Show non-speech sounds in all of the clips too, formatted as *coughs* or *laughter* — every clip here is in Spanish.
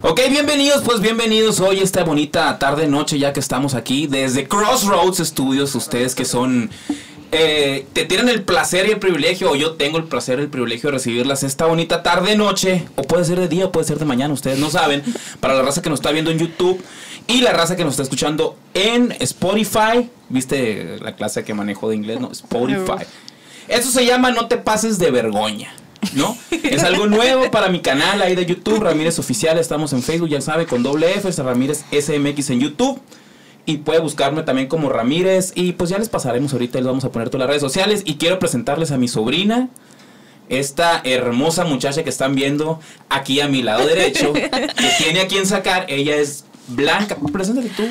Ok, bienvenidos, pues bienvenidos hoy esta bonita tarde noche ya que estamos aquí desde Crossroads Studios, ustedes que son eh, te tienen el placer y el privilegio, o yo tengo el placer y el privilegio de recibirlas esta bonita tarde noche, o puede ser de día, o puede ser de mañana, ustedes no saben, para la raza que nos está viendo en YouTube y la raza que nos está escuchando en Spotify, viste la clase que manejo de inglés, no, Spotify. Eso se llama No te pases de vergüenza. ¿No? Es algo nuevo para mi canal ahí de YouTube, Ramírez Oficial, estamos en Facebook, ya sabe, con doble F, Ramírez SMX en YouTube. Y puede buscarme también como Ramírez. Y pues ya les pasaremos ahorita, les vamos a poner todas las redes sociales. Y quiero presentarles a mi sobrina, esta hermosa muchacha que están viendo aquí a mi lado derecho, que tiene a quien sacar. Ella es Blanca. Preséntate tú.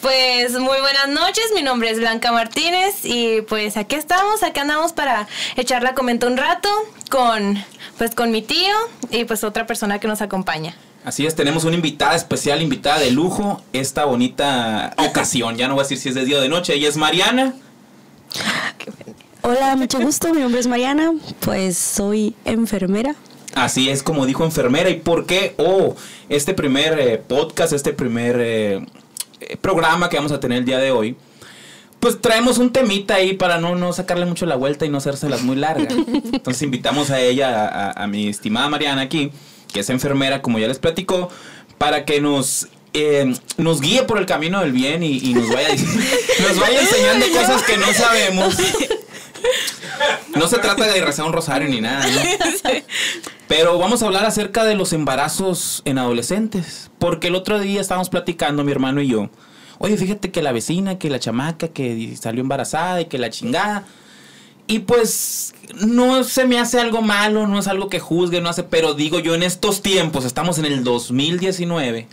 Pues muy buenas noches, mi nombre es Blanca Martínez y pues aquí estamos, aquí andamos para echar la comenta un rato con pues con mi tío y pues otra persona que nos acompaña. Así es, tenemos una invitada especial, invitada de lujo, esta bonita ocasión, ya no voy a decir si es de día o de noche, ella es Mariana. Hola, mucho gusto, mi nombre es Mariana, pues soy enfermera. Así es, como dijo enfermera, ¿y por qué? Oh, este primer eh, podcast, este primer eh, eh, programa que vamos a tener el día de hoy, pues traemos un temita ahí para no, no sacarle mucho la vuelta y no hacérselas muy largas. *laughs* Entonces invitamos a ella, a mi estimada Mariana aquí, que es enfermera, como ya les platicó, para que nos eh, nos guíe por el camino del bien y, nos, vaya, *laughs* nos vaya enseñando cosas que no sabemos. *laughs* No se trata de rezar un rosario ni nada, *laughs* Pero vamos a hablar acerca de los embarazos en adolescentes. Porque el otro día estábamos platicando, mi hermano y yo. Oye, fíjate que la vecina, que la chamaca, que salió embarazada y que la chingada. Y pues no se me hace algo malo, no es algo que juzgue, no hace, pero digo yo en estos tiempos, estamos en el 2019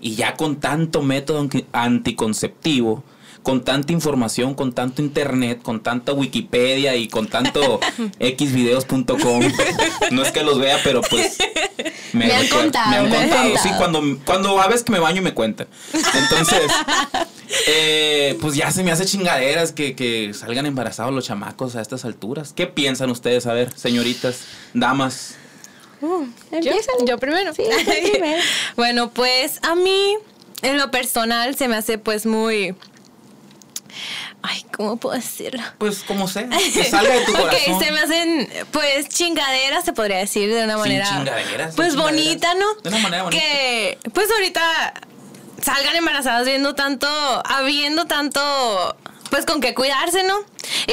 y ya con tanto método anticonceptivo, con tanta información, con tanto internet, con tanta Wikipedia y con tanto *laughs* xvideos.com. No es que los vea, pero pues *laughs* me, han contado. Me han contado, sí, cuando, cuando a veces que me baño me cuentan. Entonces, *laughs* eh, pues ya se me hace chingaderas que, que salgan embarazados los chamacos a estas alturas. ¿Qué piensan ustedes? A ver, señoritas, damas. Uh, ¿Yo? primero. Sí, primero. bueno, pues a mí, en lo personal, se me hace pues muy Ay, ¿cómo puedo decirlo? Pues como sea, *laughs* que salga de tu corazón. Ok, se me hacen, pues, chingaderas, se podría decir, de una manera... chingaderas. Pues bonita, ¿no? De una manera bonita. Que, pues ahorita salgan embarazadas viendo tanto, habiendo tanto, pues con qué cuidarse, ¿no?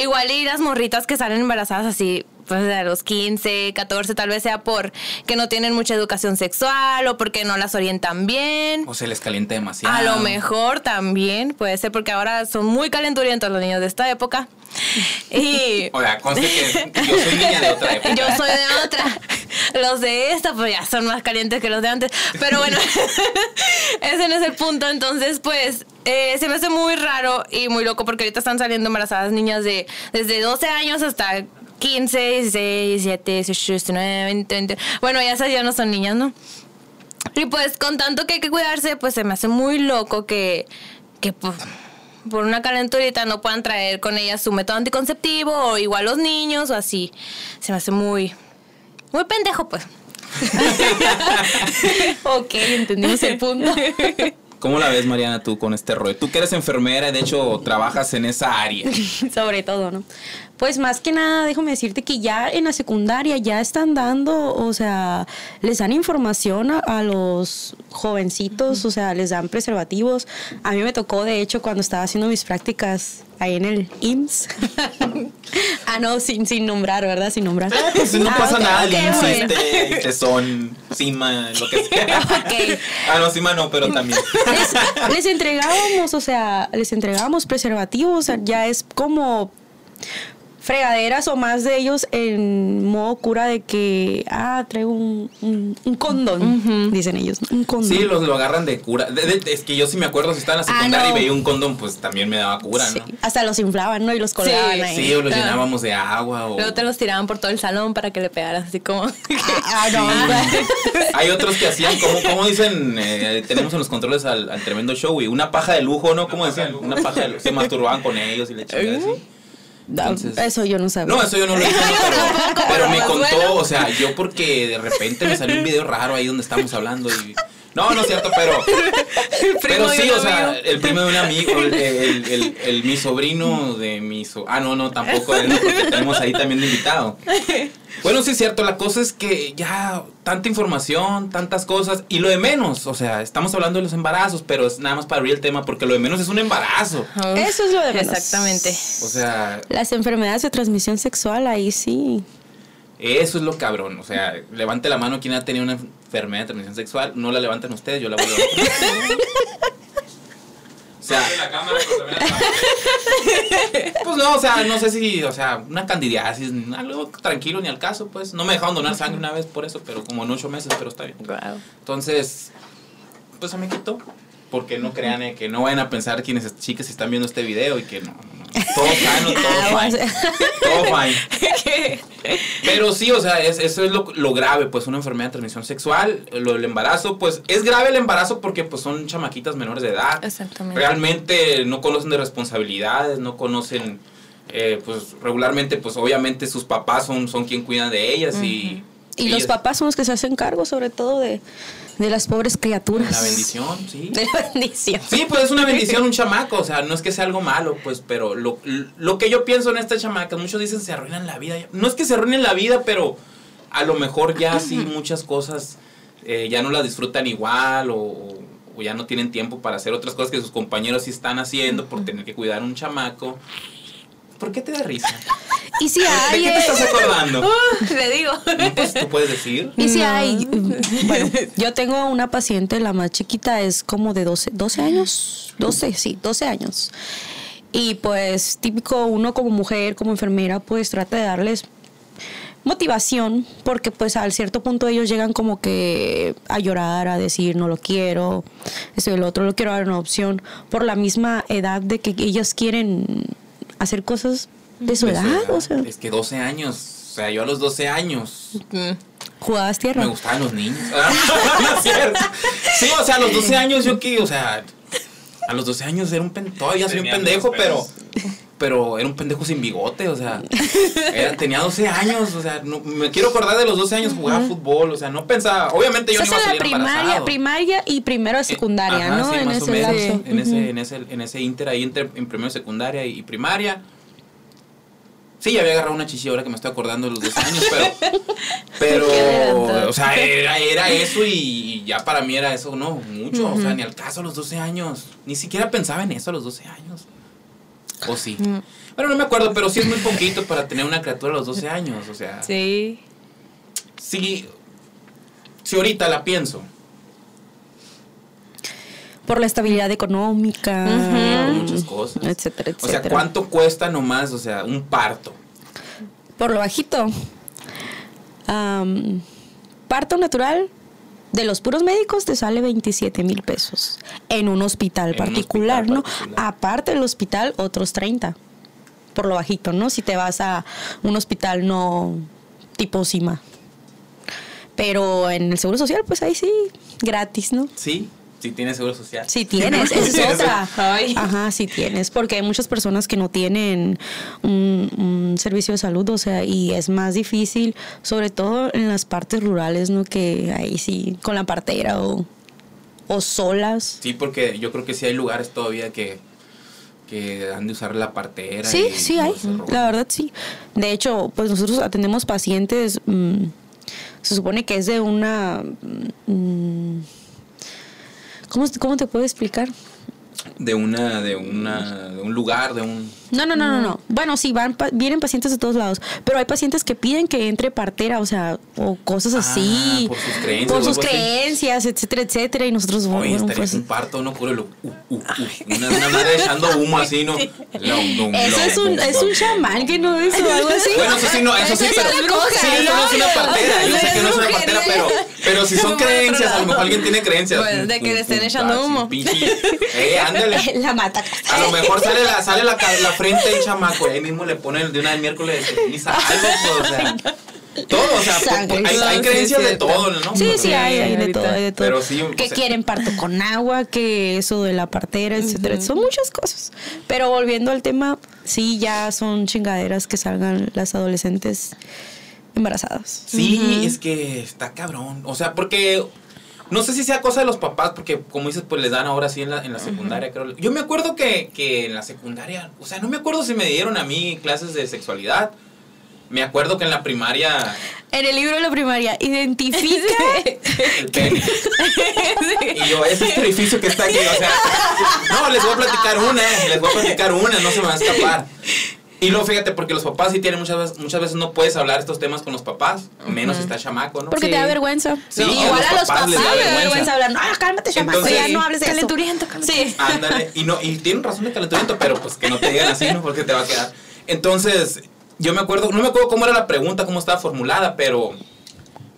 Igual y las morritas que salen embarazadas así, pues a los 15, 14, tal vez sea por que no tienen mucha educación sexual o porque no las orientan bien. O se les calienta demasiado. A lo mejor también puede ser porque ahora son muy calenturientos los niños de esta época. Y. *laughs* O sea, conste que yo soy niña de otra *laughs* época. Yo soy de otra. Los de esta, pues ya son más calientes que los de antes. Pero bueno, *laughs* ese no es el punto. Entonces, pues, eh, se me hace muy raro y muy loco porque ahorita están saliendo embarazadas niñas de desde 12 años hasta 15, 16, 17, 18, 19, 20, 20. Bueno, ya esas ya no son niñas, ¿no? Y pues con tanto que hay que cuidarse, pues se me hace muy loco que, que por, por una calenturita no puedan traer con ellas su método anticonceptivo o igual los niños o así. Se me hace muy, muy pendejo, pues. *laughs* ok, entendimos el punto. ¿Cómo la ves, Mariana, tú con este rollo? Tú que eres enfermera y de hecho trabajas en esa área. *laughs* Sobre todo, ¿no? Pues más que nada, déjame decirte que ya en la secundaria ya están dando, o sea, les dan información a, los jovencitos, o sea, les dan preservativos. A mí me tocó, de hecho, cuando estaba haciendo mis prácticas ahí en el IMSS. *laughs* ah, no, sin, sin nombrar, ¿verdad? Sin nombrar. Ah, pues no pasa nada, el IMSS, este, son, CIMA, lo que sea. *laughs* Ah, no, CIMA no, pero también. Les, les entregábamos, o sea, les entregábamos preservativos, o sea, ya es como fregaderas o más de ellos en modo cura de que, ah, traigo un, un, condón, dicen ellos, un condón. Sí, los lo agarran de cura. es que yo sí me acuerdo, si estaba en la ah, secundaria y veía un condón, pues también me daba cura, ¿no? Hasta los inflaban, ¿no? Y los colgaban sí, ahí. Sí, o los llenábamos de agua. O... Luego te los tiraban por todo el salón para que le pegaras así como... *laughs* ah, no. *laughs* Hay otros que hacían, como, como dicen, eh, tenemos en los controles al, tremendo show, y una paja de lujo, ¿no? ¿Cómo decían? Una paja de lujo. Se masturbaban con ellos y le chingaban así. Entonces- Eso yo no sabía. No, eso yo no lo no, pero, *laughs* pero me contó, o sea, yo porque de repente me salió un video raro ahí donde estábamos hablando y... No, no es cierto, pero... *laughs* Pero de sí, un o sea, amigo. el primo de un amigo, el, el, el- el- mi sobrino de mi... so- ah, no, no, tampoco él, no, porque tenemos ahí también de invitado. Bueno, sí es cierto, la cosa es que ya tanta información, tantas cosas, y lo de menos, o sea, estamos hablando de los embarazos, pero es nada más para abrir el tema, porque lo de menos es un embarazo. Uf, Eso es lo de menos. Exactamente. O sea, Las enfermedades de transmisión sexual, ahí sí. Eso es lo cabrón. O sea, levante la mano quien ha tenido una enfermedad de transmisión sexual. No la levanten ustedes, yo la voy a levantar. *laughs* O sea, pues no, o sea, no sé si, o sea, una candidiasis, algo tranquilo ni al caso, pues. No me dejaron donar sangre una vez por eso, pero como en ocho meses, pero está bien. Wow. Entonces, pues se me quitó. Porque no crean eh, que no vayan a pensar quienes chicas están viendo este video y que no. Todo sano, todo fine. Todo fine. *laughs* Pero sí, o sea, es- eso es lo, lo grave, pues una enfermedad de transmisión sexual, lo del embarazo, pues es grave el embarazo porque pues son chamaquitas menores de edad. Exactamente. Realmente no conocen de responsabilidades, no conocen, eh, pues regularmente, pues obviamente sus papás son, son quien cuidan de ellas y... Y los papás son los que se hacen cargo, sobre todo, de, de las pobres criaturas. La bendición, sí. *laughs* De la bendición. Sí, pues es una bendición un chamaco, o sea, no es que sea algo malo, pues, pero lo, lo que yo pienso en esta chamaca, muchos dicen se arruinan la vida. No es que se arruinen la vida, pero a lo mejor ya sí muchas cosas eh, ya no las disfrutan igual o, o ya no tienen tiempo para hacer otras cosas que sus compañeros sí están haciendo por tener que cuidar a un chamaco. ¿Por qué te da risa? Y si ¿De hay. qué te eh, estás acordando? *laughs* Uh, le digo. No, pues tú puedes decir. Y si hay. Bueno, yo tengo una paciente, la más chiquita es como de 12, 12 años. 12, sí, 12 años. Y pues, típico, uno como mujer, como enfermera, pues trata de darles motivación, porque pues al cierto punto ellos llegan como que a llorar, a decir no lo quiero, esto y el otro, lo quiero dar una opción, por la misma edad de que ellos quieren hacer cosas de su De edad, o sea, Es que 12 años, o sea, yo a los 12 años Mm. jugadas tierra. Me gustaban los niños. *laughs* Cierto. Sí, o sea, a los 12 años yo que, o sea, a los 12 años era un pendejo, todavía soy un pendejo, pero. Pero era un pendejo sin bigote, o sea, era- tenía 12 años, o sea, no- me quiero acordar de los 12 años jugaba fútbol, o sea, no pensaba, obviamente yo no iba a es la salir primaria, embarazado. primaria y primero de secundaria, Ajá, ¿no? sí, en más ese o menos, lapso. En ese, en ese, en ese inter ahí entre, en primero de secundaria y, y primaria. Sí, ya había agarrado una chichi ahora que me estoy acordando de los 12 años, pero. *laughs* Pero. O sea, era, era eso y, y ya para mí era eso, no, mucho. O sea, ni al caso a los 12 años. Ni siquiera pensaba en eso a los 12 años. ¿O sí? Bueno, no me acuerdo, pero sí es muy poquito para tener una criatura a los 12 años. O sea, Sí. sí. Si ahorita la pienso, Por la estabilidad económica, por muchas cosas. etcétera, O sea, etcétera. ¿cuánto cuesta nomás, o sea, un parto? Por lo bajito. Parto natural de los puros médicos te sale 27 mil pesos. En un hospital En un particular, hospital ¿no? particular. Aparte del hospital, otros 30. Por lo bajito, ¿no? Si te vas a un hospital no tipo CIMA. Pero en el Seguro Social, pues ahí sí, gratis, ¿no? Sí, sí tiene seguro social. Si tienes, esa es *laughs* Tienes- otra. Ajá, sí tienes, porque hay muchas personas que no tienen un, un servicio de salud, o sea, y es más difícil, sobre todo en las partes rurales, ¿no? Que ahí sí, con la partera o, o solas. Sí, porque yo creo que sí hay lugares todavía que, que han de usar la partera. Sí, y sí hay, la verdad sí. De hecho, pues nosotros atendemos pacientes, mm, se supone que es de una... mm, ¿cómo, ¿Cómo te puedo explicar? De una, de una, de un lugar, de un... No, no, no, no, no. Bueno, sí, van, pa- vienen pacientes de todos lados, pero hay pacientes que piden que entre partera, o sea, o cosas Ah, así. por sus creencias Por sus creencias, etcétera, etcétera. Y nosotros, Oye, bueno, pues. un parto, uno puro lo, uh, uh, uh, una, una madre echando humo así, ¿no? Eso es un, es un chamán que no es o algo así. Bueno, eso sí, no, eso sí, pero. sí, eso no es una ¿no? partera. Yo sé que no es una partera, pero, pero si son *laughs* creencias, a lo mejor alguien tiene creencias. Pues, de que le estén echando así, humo. Eh, ándale. *laughs* La mata. A lo mejor sale la, sale la, la frente del chamaco y ahí mismo le ponen de una vez miércoles de ceniza algo, pues, o sea. *laughs* Todo, o sea, Sangre. hay, creencias sí, de todo, ¿no? Sí, sí, hay, hay de todo, hay de todo. Pero sí, o que sea- quieren parto con agua, que eso de la partera, etcétera. Son muchas cosas. Pero volviendo al tema, sí, ya son chingaderas que salgan las adolescentes embarazadas. Sí, es que está cabrón. O sea, porque no sé si sea cosa de los papás, porque como dices, pues les dan ahora sí en la, en la secundaria, creo. Yo me acuerdo que, que en la secundaria, o sea, no me acuerdo si me dieron a mí clases de sexualidad. Me acuerdo que en la primaria En el libro de la primaria, identifica. *laughs* el pene. *laughs* Y yo, es este edificio que está aquí, o sea, no, les voy a platicar una, les voy a platicar una, no se me va a escapar. Y luego fíjate, porque los papás sí tienen muchas veces, muchas veces no puedes hablar estos temas con los papás, menos si está chamaco, ¿no? Porque Sí. te da vergüenza. Sí, Igual a los papás papás les da vergüenza. vergüenza hablar. No, cálmate, chamaco, Entonces- ya no hables de. Calenturiento, calenturiento. Sí. Ándale, y no, y tienen razón de calentamiento, pero pues que no te digan así, ¿no? Porque te va a quedar. Entonces, yo me acuerdo, no me acuerdo cómo era la pregunta, cómo estaba formulada, pero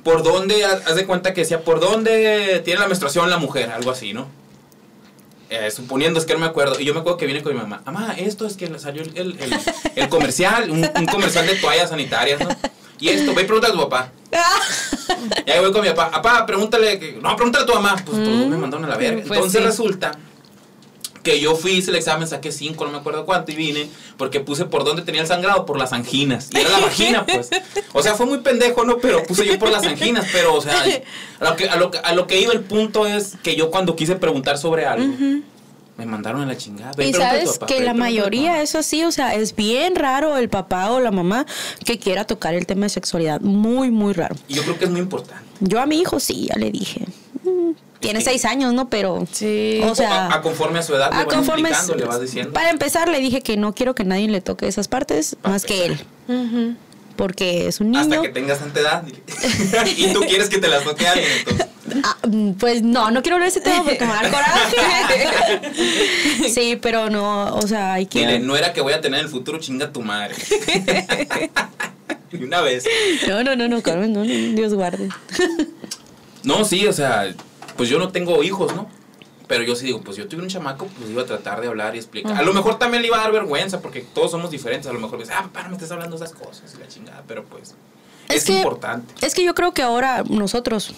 ¿por dónde, haz de cuenta que decía, ¿por dónde tiene la menstruación la mujer? Algo así, ¿no? Eh, suponiendo, es que no me acuerdo. Y yo me acuerdo que vine con mi mamá. Mamá, esto es que le salió el, el, el- el comercial, un, un comercial de toallas sanitarias, ¿no? Y esto, ve y pregunta a tu papá. *laughs* Y ahí voy con mi papá. Papá, pregúntale. No, pregúntale a tu mamá. Pues todos me mandaron a la verga. Pues Entonces sí. resulta que yo fui, hice el examen, saqué cinco, no me acuerdo cuánto, y vine porque puse por dónde tenía el sangrado, por las anginas. Y era la vagina, pues. O sea, fue muy pendejo, ¿no? Pero puse yo por las anginas, pero, o sea, a lo que, a lo, a lo que iba el punto es que yo cuando quise preguntar sobre algo, me mandaron a la chingada. Ve, Y sabes papá, que la mayoría es así, o sea, es bien raro el papá o la mamá que quiera tocar el tema de sexualidad. Muy, muy raro. Y yo creo que es muy importante. Yo a mi hijo sí, ya le dije. Tiene seis años, ¿no? Pero. Sí. O sea. a, a conforme a su edad, a le conforme explicando, le vas diciendo. Para empezar, le dije que no quiero que nadie le toque esas partes Para más que él. Porque es un niño. Hasta que tengas tanta edad. *laughs* y tú quieres que te las toque alguien, entonces. Ah, mm, pues no, no quiero hablar de ese tema porque me va a dar *laughs* coraje. sí, pero no, o sea, hay que. Dile, no era que voy a tener en el futuro, chinga tu madre. *laughs* una vez. No, no, no, no, Carmen, no, no, Dios guarde. No, sí, o sea, pues yo no tengo hijos, ¿no? Pero yo sí digo, pues yo tuve un chamaco, pues iba a tratar de hablar y explicar. A lo mejor también le iba a dar vergüenza, porque todos somos diferentes. A lo mejor me dice, ah, papá, no me estás hablando esas cosas y la chingada, pero pues es, que- importante. Es que yo creo que ahora nosotros,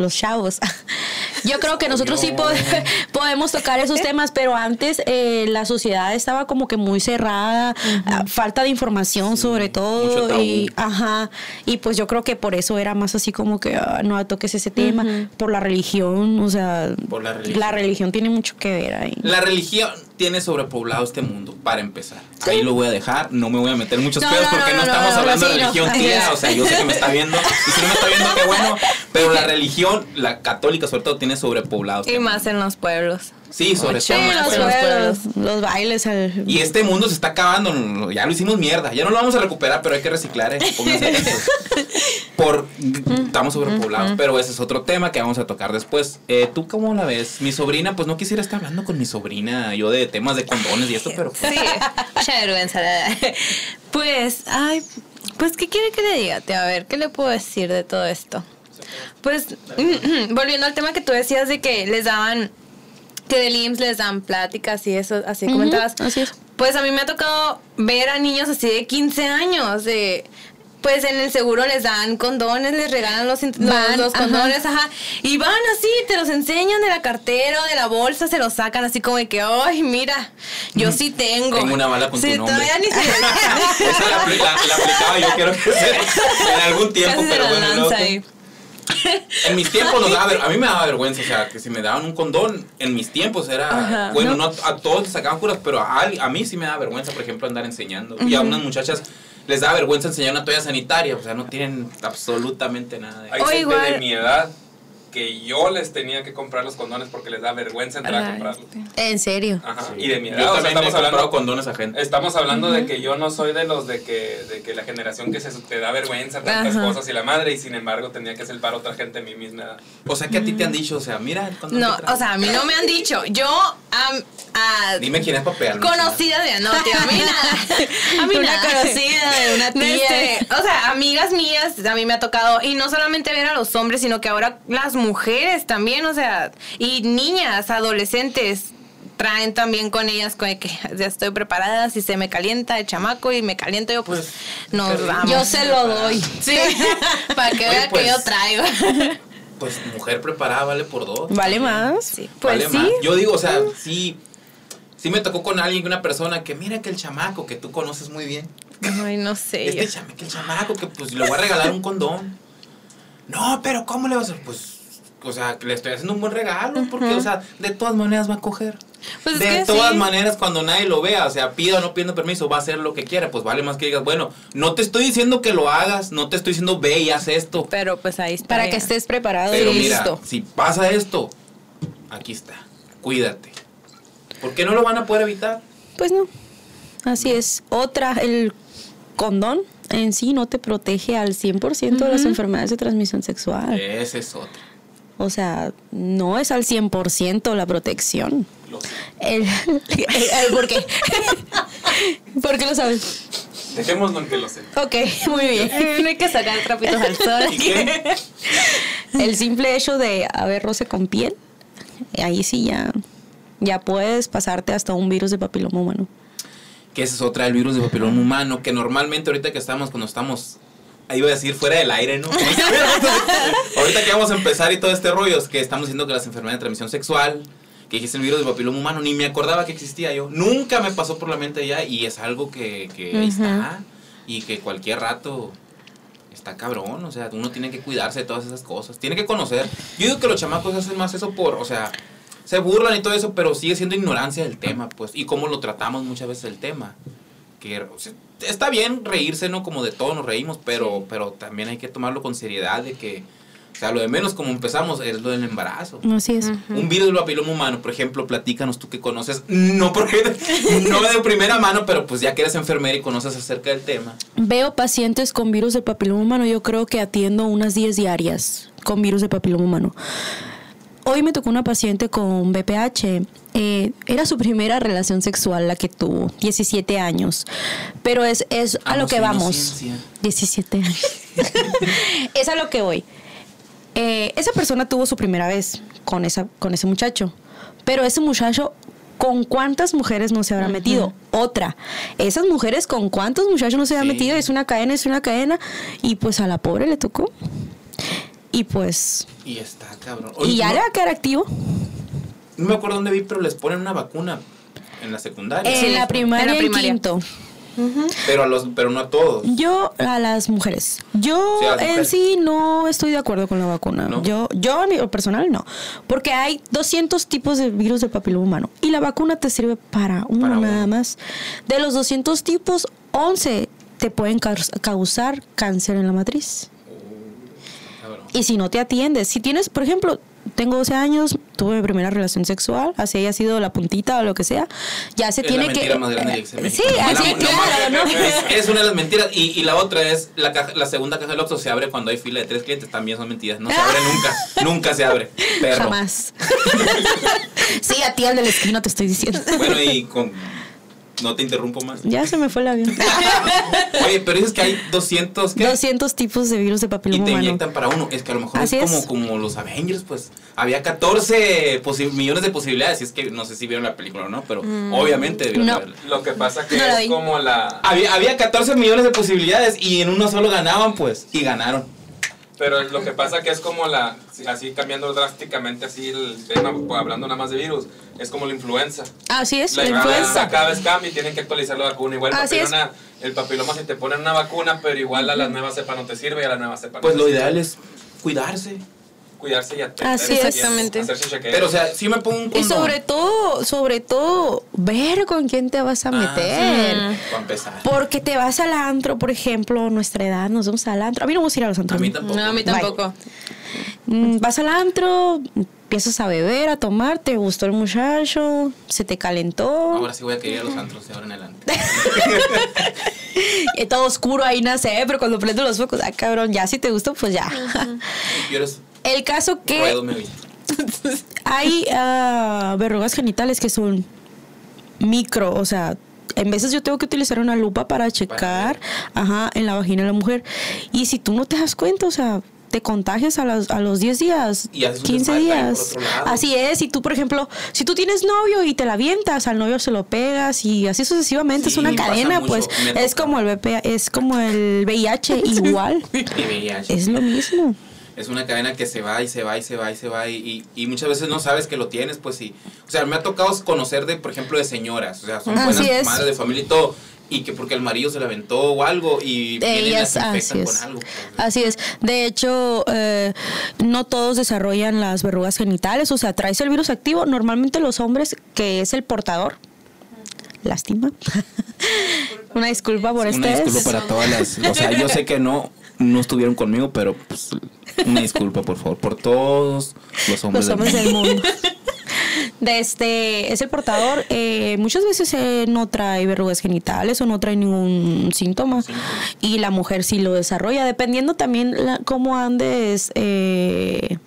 los chavos, *laughs* yo creo que nosotros sí pod- *laughs* podemos tocar esos *laughs* temas, pero antes eh, la sociedad estaba como que muy cerrada, ah, falta de información sobre todo y ajá, y pues yo creo que por eso era más así como que ah, no toques ese tema por la religión, o sea, Por la religión. la religión tiene mucho que ver ahí. La religión tiene sobrepoblado este mundo, para empezar. Ahí lo voy a dejar, no me voy a meter muchos No, pedos no, porque no, no, estamos hablando sí, de religión, tía. O sea, yo sé que me está viendo. Y si no me está viendo, qué bueno. Pero la *laughs* religión, la católica sobre todo, tiene sobrepoblado. este Y mundo. más en los pueblos. Sí, sobre todo. los los, los bailes, al- Y este mundo se está acabando, ya lo hicimos mierda, ya no lo vamos a recuperar, pero hay que reciclar, eh. *laughs* Por, estamos sobrepoblados, pero ese es otro tema que vamos a tocar después. Eh, ¿Tú cómo la ves? Mi sobrina, pues no quisiera estar hablando con mi sobrina, yo de temas de condones y esto, pero pues, Sí, mucha vergüenza. Pues, ay, pues, ¿qué quiere que le diga? A ver, ¿qué le puedo decir de todo esto? Pues, *clears throat* volviendo al tema que tú decías de que les daban, que del IMSS les dan pláticas y eso, así Ujú, comentabas. así es. Pues a mí me ha tocado ver a niños así de 15 años, de... Pues en el seguro les dan condones, les regalan los, los, Van, los ajá. condones, ajá. Y van así, te los enseñan de la cartera o de la bolsa, se los sacan así como de que, ay, mira, yo sí tengo. Tengo una bala con tu Sí, nombre. todavía ni se *laughs* esa la, la- la aplicaba yo quiero que sea en algún tiempo, Casi se pero la bueno, lanza loco. ahí. *laughs* En mis tiempos nos daba, a mí me daba vergüenza, o sea, que si me daban un condón, en mis tiempos era, Ajá. bueno, No. no, a todos les sacaban curas, pero a, a mí sí me da vergüenza, por ejemplo, andar enseñando. Y a unas muchachas les da vergüenza enseñar una toalla sanitaria, o sea, no tienen absolutamente nada de Hay O gente igual- de mi edad que yo les tenía que comprar los condones porque les da vergüenza entrar a comprarlos. En serio. Ajá. Sí. Y de mi Yo edad, o sea, también he estamos comprado hablando, condones a gente. estamos hablando de que yo no soy de los de que, de que la generación que se te da vergüenza tantas Ajá. cosas y la madre y sin embargo tenía que hacer para otra gente de mi misma edad. O sea, que a ti te han dicho, o sea, mira el condón No, o sea, a mí no me han dicho. Yo, am- a Dime quién es papel. conocida de no, tío, a mí nada. *laughs* A mí Una nada. conocida de una tía. Este, o sea, amigas mías, a mí me ha tocado, y no solamente ver a los hombres, sino que ahora las mujeres también, o sea, y niñas, adolescentes, traen también con ellas con que ya estoy preparada, si se me calienta el chamaco y me caliento yo, pues, nos terrible. vamos. Yo se lo doy. *laughs* Sí, *laughs* para que Oye, vea pues, que yo traigo. *laughs* Pues mujer preparada vale por dos. Vale más. Sí. Pues Vale sí. más. Yo digo, o sea, sí. Sí me tocó con alguien, una persona que mira que el chamaco que tú conoces muy bien. Ay, no sé. Este yo- chama- que el chamaco que pues le voy a regalar un condón. No, pero ¿cómo le vas a hacer? Pues, o sea, que le estoy haciendo un buen regalo, porque, o sea, de todas maneras va a coger. Pues es de que todas sí. maneras, cuando nadie lo vea, o sea, pida o no pidiendo permiso, va a hacer lo que quiera. Pues vale más que digas, bueno, no te estoy diciendo que lo hagas, no te estoy diciendo ve y haz esto. Pero pues ahí está. Para ya. que estés preparado Pero y mira, listo. si pasa esto, aquí está, cuídate. ¿Por qué no lo van a poder evitar? Pues no. Así es. Otra, el condón en sí no te protege al 100% de las enfermedades de transmisión sexual. Ese es otro. O sea, no es al 100% la protección. El, el- ¿Por qué? *laughs* ¿Por qué lo sabes? Dejémoslo en que lo sé. Ok, muy bien. Eh, No hay que sacar trapitos al sol. *laughs* ¿Y qué? El simple hecho de haber roce con piel, ahí sí ya, ya puedes pasarte hasta un virus de papiloma humano. Que esa es otra del virus de papiloma humano, que normalmente ahorita que estamos, cuando estamos, iba a decir fuera del aire, ¿no? *laughs* ahorita que vamos a empezar y todo este rollo, es que estamos diciendo que las enfermedades de transmisión sexual, que dijiste el virus de papiloma humano, ni me acordaba que existía yo. Nunca me pasó por la mente ya y es algo que, que ahí está y que cualquier rato está cabrón, o sea, uno tiene que cuidarse de todas esas cosas, tiene que conocer. Yo digo que los chamacos hacen más eso por, o sea, se burlan y todo eso, pero sigue siendo ignorancia del tema, pues, y cómo lo tratamos muchas veces el tema. Que o sea, está bien reírse, ¿no? Como de todo nos reímos, pero, pero también hay que tomarlo con seriedad de que, o sea, lo de menos como empezamos es lo del embarazo. Así es. Un virus del papiloma humano, por ejemplo, platícanos tú que conoces, no porque *laughs* no de primera mano, pero pues ya que eres enfermera y conoces acerca del tema. Veo pacientes con virus de papiloma humano, yo creo que atiendo unas 10 diarias con virus de papiloma humano. Hoy me tocó una paciente con BPH. eh, era su primera relación sexual la que tuvo, 17 años. Pero es, es a lo que vamos. inocencia. 17 años. *laughs* es a lo que voy. Eh, esa persona tuvo su primera vez con, esa, con ese muchacho. Pero ese muchacho, ¿con cuántas mujeres no se habrá metido? Otra. Esas mujeres, ¿con cuántos muchachos no se habrá Sí. metido? Es una cadena, es una cadena. Y pues a la pobre le tocó. Y pues. Y está cabrón. y ya no, le va a quedar activo. no me acuerdo dónde vi, pero les ponen una vacuna en la secundaria. en la primaria, en la en quinto. Pero, a los, pero no a todos. Yo a las mujeres. Yo Sí, a las en mujeres. sí no estoy de acuerdo con la vacuna. ¿No? Yo yo en lo personal no, porque hay 200 tipos de virus de papiloma humano y la vacuna te sirve para uno Para uno. nada más. De los 200 tipos, 11 te pueden caus- causar cáncer en la matriz. Y si no te atiendes, si tienes, por ejemplo, tengo 12 años, tuve mi primera relación sexual, así haya sido la puntita o lo que sea, ya se Es tiene la que... más grande que Sí, así, no claro, ¿no? Es, es una de las mentiras. Y, y la otra es, la, caja- la segunda caja del Oxxo se abre cuando hay fila de tres clientes. También son mentiras. No se abre *laughs* nunca. Nunca se abre. Perro. Jamás. *laughs* sí, a ti al de la esquina te estoy diciendo. Bueno, y con... No te interrumpo más. Ya se me fue el avión. *laughs* Oye, pero dices que hay 200... ¿qué? 200 tipos de virus de Y papiloma te humano. inyectan para uno. Es que a lo mejor Así es como, es. como los Avengers, pues. Había 14 posi- millones de posibilidades. Y es que no sé si vieron la película o no, pero obviamente debieron No. verla. Lo que pasa que No es como la... Había, había 14 millones de posibilidades y en uno solo ganaban, pues. Y ganaron. Pero lo que pasa que es como la... Así cambiando drásticamente así el tema, pues, hablando nada más de virus, es como la influenza. Así es, La la influenza cada vez cambia y tienen que actualizar la vacuna. Igual el Así es. papiloma, el papiloma si te ponen una vacuna, pero igual a la nueva cepa no te sirve y a la nueva cepa no Pues te lo sirve. ideal es cuidarse. Cuidarse y atender. Así y es. Exactamente. Hacerse. Pero, o sea, si me pongo un Y condón. sobre todo, sobre todo, ver con quién te vas a Ah, meter. Para empezar. Porque te vas al antro, por ejemplo, nuestra edad, nos vamos al antro. A mí no me gusta ir a los A antros. mí ¿no? tampoco. No, a mí tampoco. Mm, Vas al antro, empiezas a beber, a tomar, te gustó el muchacho, se te calentó. Ahora sí voy a querer ir a los antros de ahora en adelante. *laughs* Y todo oscuro ahí nace, pero cuando prendo los focos, ah, cabrón, ya si te gustó, pues ya. Yo eres El caso que me *laughs* hay ah, verrugas genitales que son micro, o sea, en veces yo tengo que utilizar una lupa para checar, ajá, en la vagina de la mujer. Y si tú no te das cuenta, o sea, te contagias a los, a los 10 días, Y haces un 15 desmadre también por días. Así es, y tú, por ejemplo, si tú tienes novio y te la avientas, al novio se lo pegas y así sucesivamente, es una cadena, pues es como el VPA, es como el VIH igual. VIH. es lo mismo. Es una cadena que se va y se va y se va y se va y, y, y muchas veces no sabes que lo tienes, pues sí. O sea, me ha tocado conocer de, por ejemplo, de señoras, o sea, son Así buenas es. madres de familia y todo, y que porque el marido se la aventó o algo y Ellas, las así con es. algo. Así es. De hecho, eh, no todos desarrollan las verrugas genitales. O sea, traes el virus activo. Normalmente los hombres, que es el portador. Lástima. *laughs* Una disculpa por Una ustedes. disculpa para todas las, o sea, yo sé que no no estuvieron conmigo, pero pues, una disculpa por favor por todos los hombres, los hombres del del mundo. mundo. De este, es el portador. eh, muchas veces eh, no trae verrugas genitales o no trae ningún síntoma. Y la mujer sí lo desarrolla, dependiendo también la- cómo andes. Eh,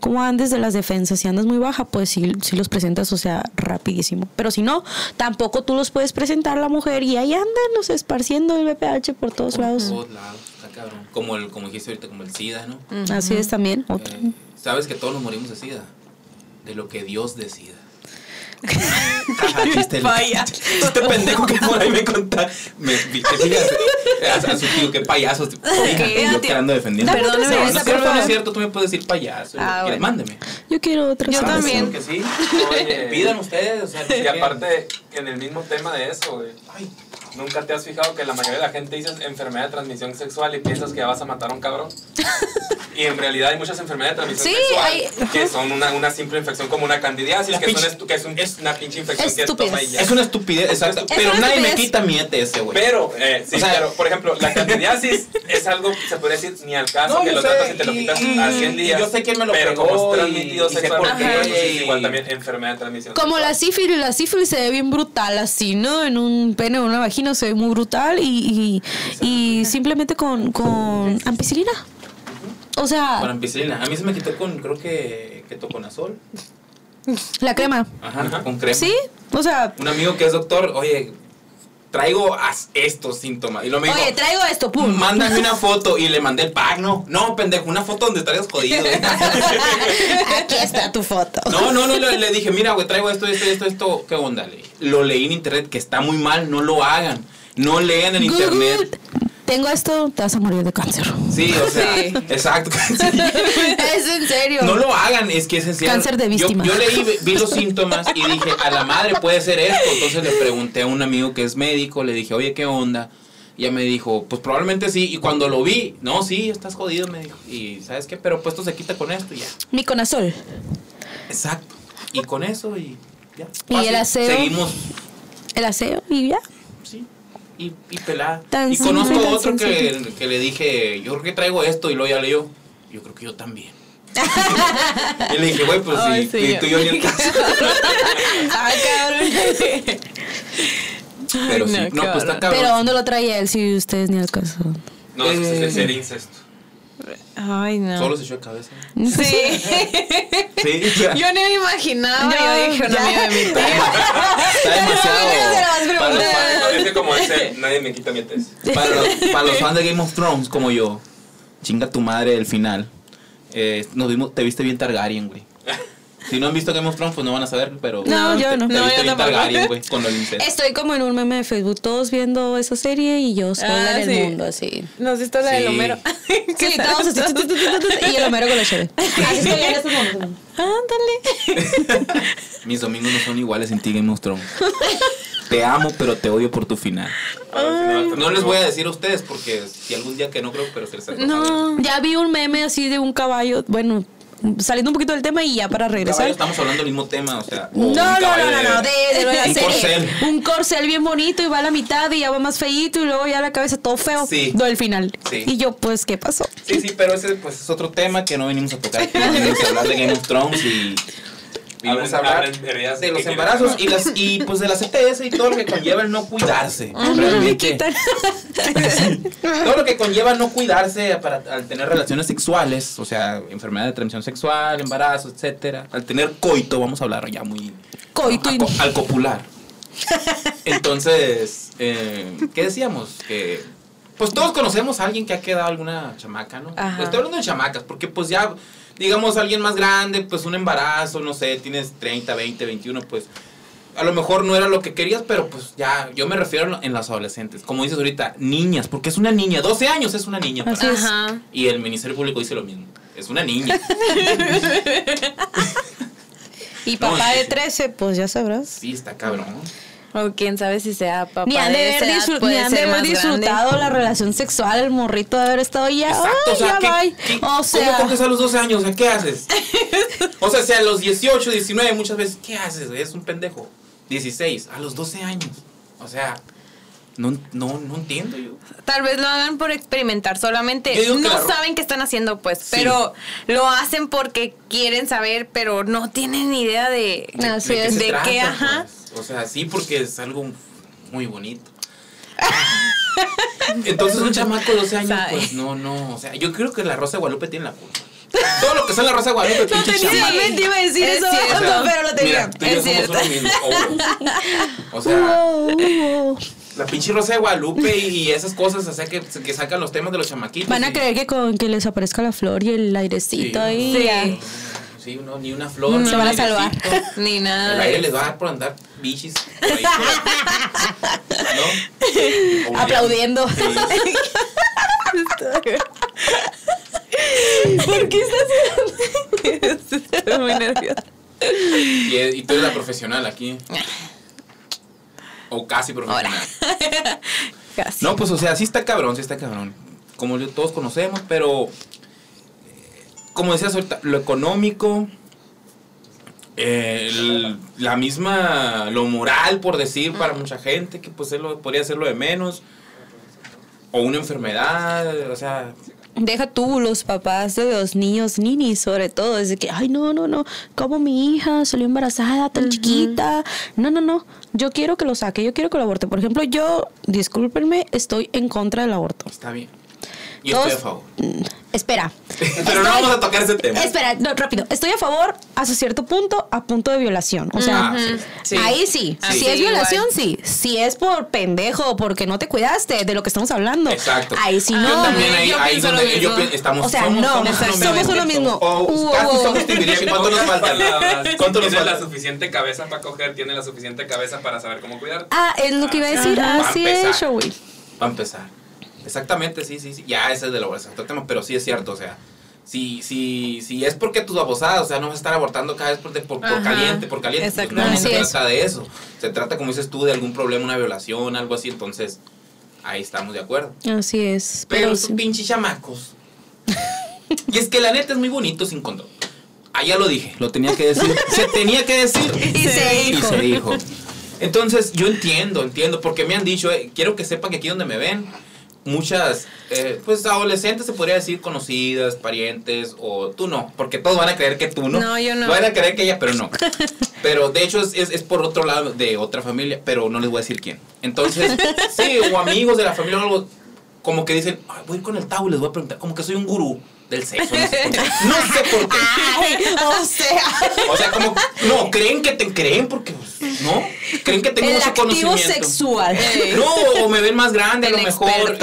cómo andes de las defensas. Si andas muy baja, pues sí, sí los presentas, o sea, rapidísimo. Pero si no, tampoco tú los puedes presentar a la mujer y ahí andan, los esparciendo el VPH por todos Por lados. todos lados, cabrón. Como el, como dijiste ahorita, como el SIDA, ¿no? Así es también. Otro. Eh, Sabes que todos nos morimos de SIDA. De lo que Dios decida. *laughs* Vaya. chiste *laughs* pendejo que por ahí me contaste. Me, eh, a, a su tío, qué payasos. Fíjate, yo tío. quedando defendiendo. Perdóneme, no, no esa es cierto, no es cierto, tú me puedes decir payaso. Ah, ¿Quieres? bueno. Mándeme. Yo quiero otra Yo también. Que sí. Oye. Pidan ustedes. O sea, Y aparte, en el mismo tema de eso, güey. Ay, ¿Nunca te has fijado que la mayoría de la gente dice enfermedad de transmisión sexual y piensas que ya vas a matar a un cabrón? *laughs* Y en realidad hay muchas enfermedades de transmisión Sí, sexual hay- que son una, una simple infección como una candidiasis, La que, son pinche- estu- que es, un- es una pinche infección que toma y ya. Es una estupidez, exacto. Es Pero nadie me quita mi ETS, güey. Pero, eh, sí, O sea- pero, por ejemplo, la candidiasis *laughs* es algo, se puede decir, ni al caso, No, que lo sé, tratas y te lo quitas y- a 100 y días. yo sé quién me lo Pero pegó como es transmitido sexualmente, qué, pues es igual también enfermedad de transmisión Como la sexual. sífilis, la sífilis se ve bien brutal así, ¿no? En un pene o una vagina se ve muy brutal y, y, y simplemente con, con ampicilina. O sea, Para ampicilina. A mí se me quitó con, creo que, que toconazol. la crema. Ajá, con crema. ¿Sí? O sea, Un amigo que es doctor, oye, traigo estos síntomas. Y lo me dijo, oye, traigo esto, pum. mándame una *laughs* foto. Y le mandé el pack, no. No, pendejo, una foto donde estarías jodido. *laughs* Aquí está tu foto. no, no, no, le, le dije, mira, güey, traigo esto, esto, esto, esto. ¿Qué onda? Le. Lo leí en internet, que está muy mal, no lo hagan. No lean en internet. Tengo esto, te vas a morir de cáncer. Sí, o sea, Sí. exacto. *laughs* Es en serio. No lo hagan, es que es esencial. Cáncer de víctima. Yo, leí, vi- los síntomas y dije, a la madre puede ser esto. Entonces le pregunté a un amigo que es médico, le dije, oye, ¿qué onda? Y ella me dijo, pues probablemente sí. Y cuando lo vi, no, sí, estás jodido, me dijo. Y ¿sabes qué? Pero pues esto se quita con esto y ya. Miconazol. Exacto. Y con eso y ya. ¿Y Fácil. el aseo? Seguimos, El aseo y ya. sí. Y, y pelada. Tan y conozco simple, tan otro que, que le dije, yo creo que traigo esto. Y luego ya leyó, yo creo que yo también. *laughs* y le dije, güey, pues Ay, sí, sí, y tú y yo ni el caso. *laughs* Ah, cabrón. Pero Ay, sí, no, no, pues está cabrón. Pero ¿dónde lo traía él si ustedes ni al caso? No, es, Eh. es ser incesto. Ay, no. Solo se echó de cabeza. Sí. *laughs* Sí, *laughs* Yo ni me imaginaba. Yo, yo dije, una ya. amiga de mi tía. está demasiado. *laughs* para, los fan- No, dice como ese, nadie me quita mi test. para los, para los fans de Game of Thrones como yo, chinga tu madre el final. Eh, nos vimos, te viste bien Targaryen, güey. Si no han visto Game of Thrones, pues no van a saber, pero. No, yo no. Te No, yo tampoco. Targaryen, con. Estoy como en un meme de Facebook, todos viendo esa serie y yo sola Ah, en el sí. mundo, así. ¿No has visto la Sí. del Homero? *laughs* *laughs* Sí, todos así, tu, tu, tu, tu, tu, tu, y el Homero con la cheve. *laughs* Así estoy en estos momentos. Ándale. Mis domingos no son iguales en ti, Game of Thrones. Te amo, pero te odio por tu final. No les voy a decir a ustedes porque si algún día que no creo, pero se les. No. Ya vi un meme así de un caballo, bueno, saliendo un poquito del tema y ya para Caballo, regresar. estamos hablando del mismo tema, o sea. No, no, no, caballo no, no, de, de la un serie. corcel. Un corcel bien bonito y va a la mitad y ya va más feíto y luego ya la cabeza todo feo. Sí. El final. Sí. Y yo, pues, ¿qué pasó? Sí, sí, pero ese pues es otro tema que no venimos a tocar aquí. *laughs* Venimos a hablar de Game of Thrones y vinimos a hablar de los embarazos y las y pues de las ETS y todo lo que conlleva el no cuidarse. Realmente. *laughs* Todo lo que conlleva no cuidarse para al tener relaciones sexuales, o sea, enfermedad de transmisión sexual, embarazo, etcétera, al tener coito, vamos a hablar ya muy Coito a co- al copular. *laughs* Entonces, eh, ¿qué decíamos? Que pues todos conocemos a alguien que ha quedado alguna chamaca, ¿no? Ajá. Estoy hablando de chamacas, porque pues ya, digamos, alguien más grande, pues un embarazo, no sé, tienes 30, 20, 21, pues a lo mejor no era lo que querías, pero pues ya, yo me refiero en las adolescentes, como dices ahorita, niñas, porque es una niña, 12 años es una niña. para- Así es. Ajá. Y el Ministerio Público dice lo mismo, es una niña. *laughs* Y No, papá sí, de sí. 13, pues ya sabrás. Sí, está cabrón. O quién sabe si sea papá Ni han de de haber, disfr- ni han de haber disfrutado grande. la relación sexual, el morrito de haber estado ya. Exacto, "Ay, o sea, ya ¿qué, va". qué- O ¿cómo sea, coges a los 12 años? ¿qué haces? *laughs* O sea, si a los 18, 19 muchas veces, ¿qué haces? Es un pendejo. 16, a los 12 años. O sea, no, no, no entiendo yo. Tal vez lo hagan por experimentar solamente. No la ro- saben qué están haciendo, pues, Sí. pero lo hacen porque quieren saber, pero no tienen ni idea de, de, de trata, qué, ajá. pues? O sea, sí, porque es algo muy bonito. Entonces un chamaco de 12 años, Sabe. pues no, no. O sea, yo creo que la Rosa de Guadalupe tiene la culpa. Todo lo que sea la Rosa de Guadalupe, pinche chamaco. en mente, iba a decir Es eso, cierto. no, pero lo tenía. Mira, tú y yo Es somos cierto. Oh. O sea, Wow, wow. la pinche Rosa de Guadalupe y esas cosas, o sea, que, que sacan los temas de los chamaquitos. Van a y- creer que con que les aparezca la flor y el airecito Sí. ahí. Sí. Sí, no, ni una flor. Se ni un van a salvar. *laughs* Ni nada. El aire les va a dar por andar bichis. por ahí por- ¿No? *laughs* Aplaudiendo. *laughs* ¿Por qué estás Estoy muy nerviosa. Y, y tú eres la profesional aquí. O casi profesional. Casi. No, pues o sea, sí está cabrón, sí está cabrón. Como todos conocemos, pero como decías ahorita, lo económico, eh, el- la misma, lo moral, por decir, para mucha gente, que pues lo- podría ser lo de menos. O una enfermedad, o sea, Deja tú los papás de los niños, ninis sobre todo, es de que, ay, no, no, no, como mi hija salió embarazada tan chiquita. No, no, no, yo quiero que lo saque, yo quiero que lo aborte. Por ejemplo, yo, discúlpenme, estoy en contra del aborto. está bien. Yo estoy a favor. Espera. *laughs* Pero no vamos a tocar ese tema. Espera, no, rápido. Estoy a favor hasta cierto punto, a punto de violación. O sea, Ah, sí. Sí. ahí sí. Ah, si sí, es violación, igual. sí. Si es por pendejo o porque no te cuidaste de lo que estamos hablando. Exacto. Ahí sí Ah, no. Yo también ahí, yo ahí pienso donde lo yo mismo. pi- estamos O sea, somos, no, somos, somos mismo. uno mismo. O Uh, casi uh, uh. somos ¿cuánto nos falta? *laughs* ¿Cuánto nos Tiene la falta? suficiente cabeza para coger, tiene la suficiente cabeza para saber cómo cuidar. Ah, es lo que iba a decir. Así es. Joey. Va a empezar. Exactamente, sí, sí, sí. Ya ese es de la otro tema, pero sí es cierto, o sea, si, si, si es porque tus abusadas, o sea, no vas a estar abortando cada vez por, por, por caliente, por caliente. pues no, no se trata de eso. Se trata, como dices tú, de algún problema, una violación, algo así, entonces ahí estamos de acuerdo. Así es. Pero esos sí. pinches chamacos. y es que la neta es muy bonito sin condón. Ah, ya lo dije, lo tenía que decir. *laughs* se tenía que decir. Y se Y dijo. se dijo. Entonces, yo entiendo, entiendo, porque me han dicho, eh, quiero que sepan que aquí donde me ven, muchas, eh, pues adolescentes se podría decir conocidas, parientes, o tú no, porque todos van a creer que tú no. No, yo no. Van a creer que ella, pero no. *laughs* Pero de hecho es, es, es por otro lado de otra familia, pero no les voy a decir quién. Entonces, *laughs* sí, o amigos de la familia o algo, como que dicen, "Ay, voy con el Tau y les voy a preguntar, como que soy un gurú del sexo. No sé por qué. *laughs* No sé por qué. Ay, o sea. O sea, como, no, creen que te creen porque, ¿no? Creen que tengo El mucho activo conocimiento. sexual. No, o me ven más grande a lo mejor.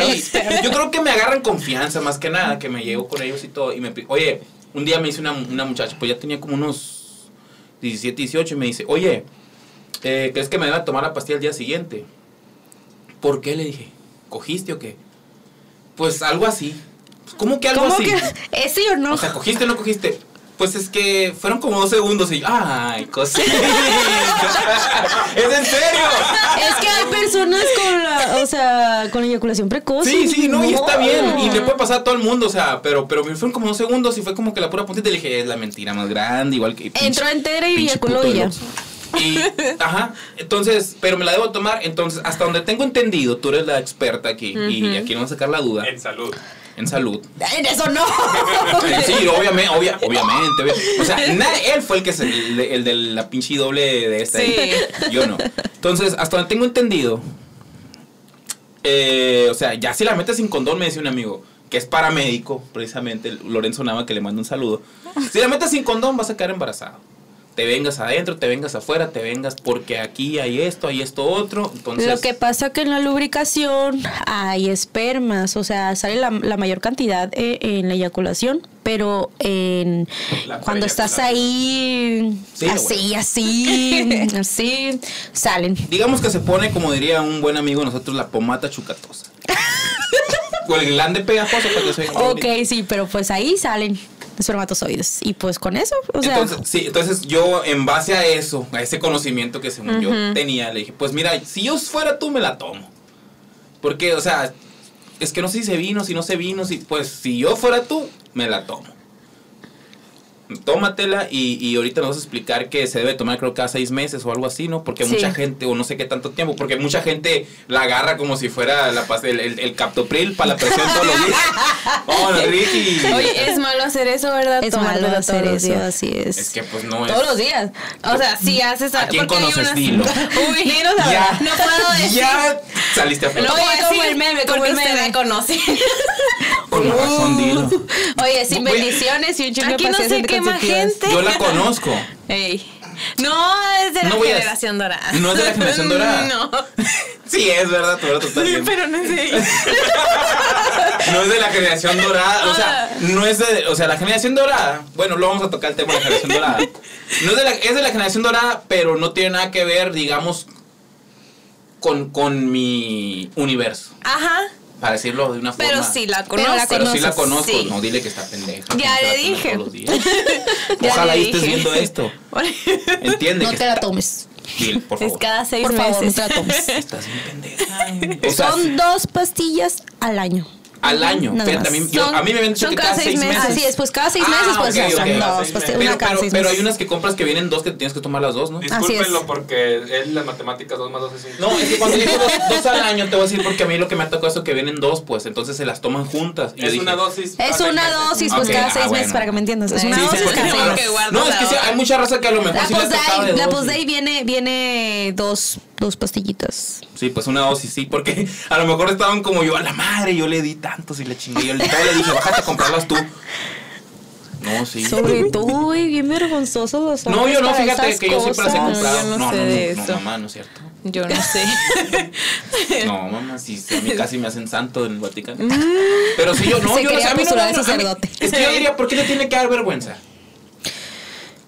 yo creo que me agarran confianza más que nada, que me llevo con ellos y todo. Y me oye, un día me dice una, una muchacha, pues ya tenía como unos 17, 18, y me dice, oye, eh, ¿crees que me deba tomar la pastilla al día siguiente? ¿Por qué? Le dije, ¿cogiste o qué? Pues algo así. Pues, ¿Cómo que algo ¿Cómo así? que? ¿Es sí o no? O sea, ¿cogiste o no cogiste? Pues es que fueron como dos segundos y yo, ay, cosita. *laughs* ¿Es en serio? Es que hay personas con la, o sea, con eyaculación precoz. Sí, sí, no, y está bien. Y le puede pasar a todo el mundo, o sea, pero, pero fueron como dos segundos y fue como que la pura puntita y le dije, es la mentira más grande, igual que. pinche- Entró entera y eyaculó y ya. Y, ajá, entonces, pero me la debo tomar. Entonces, hasta donde tengo entendido, tú eres la experta aquí y aquí no vamos a sacar la duda En salud. En salud. En eso no. *laughs* Sí, obviamente, obvia- *laughs* obviamente, obvia- O sea, él fue el que se, el, de- el de la pinche doble de esta. Sí. Yo no. Entonces, hasta donde tengo entendido, eh, o sea, ya si la metes sin condón, me decía un amigo, que es paramédico, precisamente, Lorenzo Nava, que le mando un saludo. Si la metes sin condón, vas a quedar embarazado. Te vengas adentro, te vengas afuera, te vengas porque aquí hay esto, hay esto otro. Entonces, Lo que pasa que en la lubricación hay espermas, o sea, sale la, la mayor cantidad eh, en la eyaculación, pero en cuando estás ahí Sí, así, así, *laughs* así, salen. digamos que se pone, como diría un buen amigo de nosotros, la pomata chucatosa. *laughs* o el glande pegajoso para que se oiga Ok, bonito. sí, pero pues ahí salen espermatozoides. Y pues con eso, o sea, entonces, sí, entonces yo en base a eso, a ese conocimiento que según yo tenía, le dije, pues mira, si yo fuera tú me la tomo. Porque, o sea, es que no sé si se vino, si no se vino, si, pues si yo fuera tú, me la tomo. Tómatela y, y ahorita nos vas a explicar que se debe tomar creo cada seis meses o algo así, ¿no? Porque Sí. mucha gente, o no sé qué tanto tiempo, porque mucha gente la agarra como si fuera la, el, el, el captopril para la presión todos los días. *laughs* Vamos, Ricky. Oye, es malo hacer eso, ¿verdad? es Tomártelo malo hacer todos los eso, días. así es. Es que pues no es... Todos los días. O sea, si haces ¿A quién conoces? unas- Dilo. *laughs* Uy, la Ya. no puedo decir. Ya saliste a No flote. Oye, como el meme, como el meme. me conoce. *laughs* Con razón, dilo. *laughs* Oye, sin bendiciones y un chingo de Aquí no pastillas se quema anticonceptivas. gente. Yo la conozco. *laughs* Ey. No, es de la No a- generación dorada. ¿No es de la generación dorada? *laughs* No. Sí, es verdad, tú estás bien. Pero no es de ella. No es de la generación dorada, o sea, no es de, o sea, la generación dorada, bueno, lo vamos a tocar el tema de la generación dorada. No es de la, es de la generación dorada, pero no tiene nada que ver, digamos, con, con mi universo, Ajá. Para decirlo de una forma. Pero sí la Pero conozco. la Pero sí la conozco, sí. no dile que está pendeja. Ya le dije. todos los días. *laughs* Ojalá estés dije. viendo esto. *laughs* Entiende No que te la tomes. Por Es favor. cada seis Por favor, no meses. te la tomes. Estás bien pendeja. O sea, Son dos pastillas al año. Al año. Fíjate, a mí, yo- Son- a mí me habían dicho son que cada cada seis seis meses. meses. Así es, pues cada seis Ah, meses pues ok, ya ok. son Cada dos seis pastillas. Pero, Una cada pero, seis pero hay unas que compras que vienen dos que tienes que tomar las dos, ¿no? Discúlpenlo es. porque él las matemáticas 2 más 2 es un... No, es que cuando digo dos, *laughs* dos al año, te voy a decir porque a mí lo que me ha tocado es que vienen dos, pues entonces se las toman juntas. Y Es dije, una dosis. Es una dosis, pues cada ah, seis meses, para que me entiendas. Es Sí, una sí, dosis cada sí, seis sí, meses. No, es que sí, hay mucha raza que a lo mejor La sí Postday, de la dos. Postday viene, viene dos, dos pastillitas. Sí, pues una dosis, sí, porque a lo mejor estaban como yo a la madre, yo le di tantos y le chingué. Yo le, le dije, bájate a comprarlas tú. No, sí. Sobre todo, güey, bien vergonzosos los No, yo no, fíjate que yo siempre las he comprado. no No, no, sé no, de no, eso. mamá, no es cierto. Yo no sé. *laughs* No, mamá, sí, sí, a mí *laughs* casi me hacen santo en el Vaticano. Pero sí, yo no, Se yo quería a mí no, no, mí- sacerdote. Es que yo diría, ¿por qué le tiene que dar vergüenza?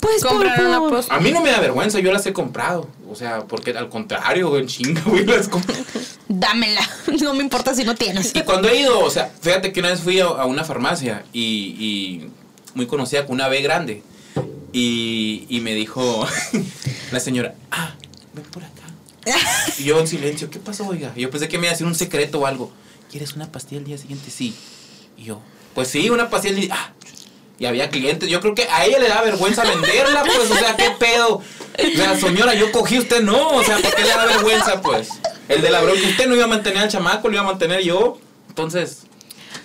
Pues por, Comprar una post. A mí no me da vergüenza, yo las he comprado. O sea, porque al contrario, en chinga, güey, las compro. *laughs* Dámela. *laughs* No me importa si no tienes. Y cuando he ido, o sea, fíjate que una vez fui a, a una farmacia y, y muy conocida con una B grande. Y, y me dijo *laughs* la señora, ah, ven por acá. Y yo en silencio, ¿qué pasó, oiga? Y yo pensé que me iba a decir un secreto o algo. ¿Quieres una pastilla el día siguiente? Sí. Y yo, pues sí, una pastilla el día. Ah, y había clientes. Yo creo que a ella le da vergüenza venderla, pues, o sea, ¿qué pedo? O sea, señora, yo cogí, usted no. O sea, ¿por qué le da vergüenza, pues? El de la bronca, usted no iba a mantener al chamaco, lo iba a mantener yo. Entonces,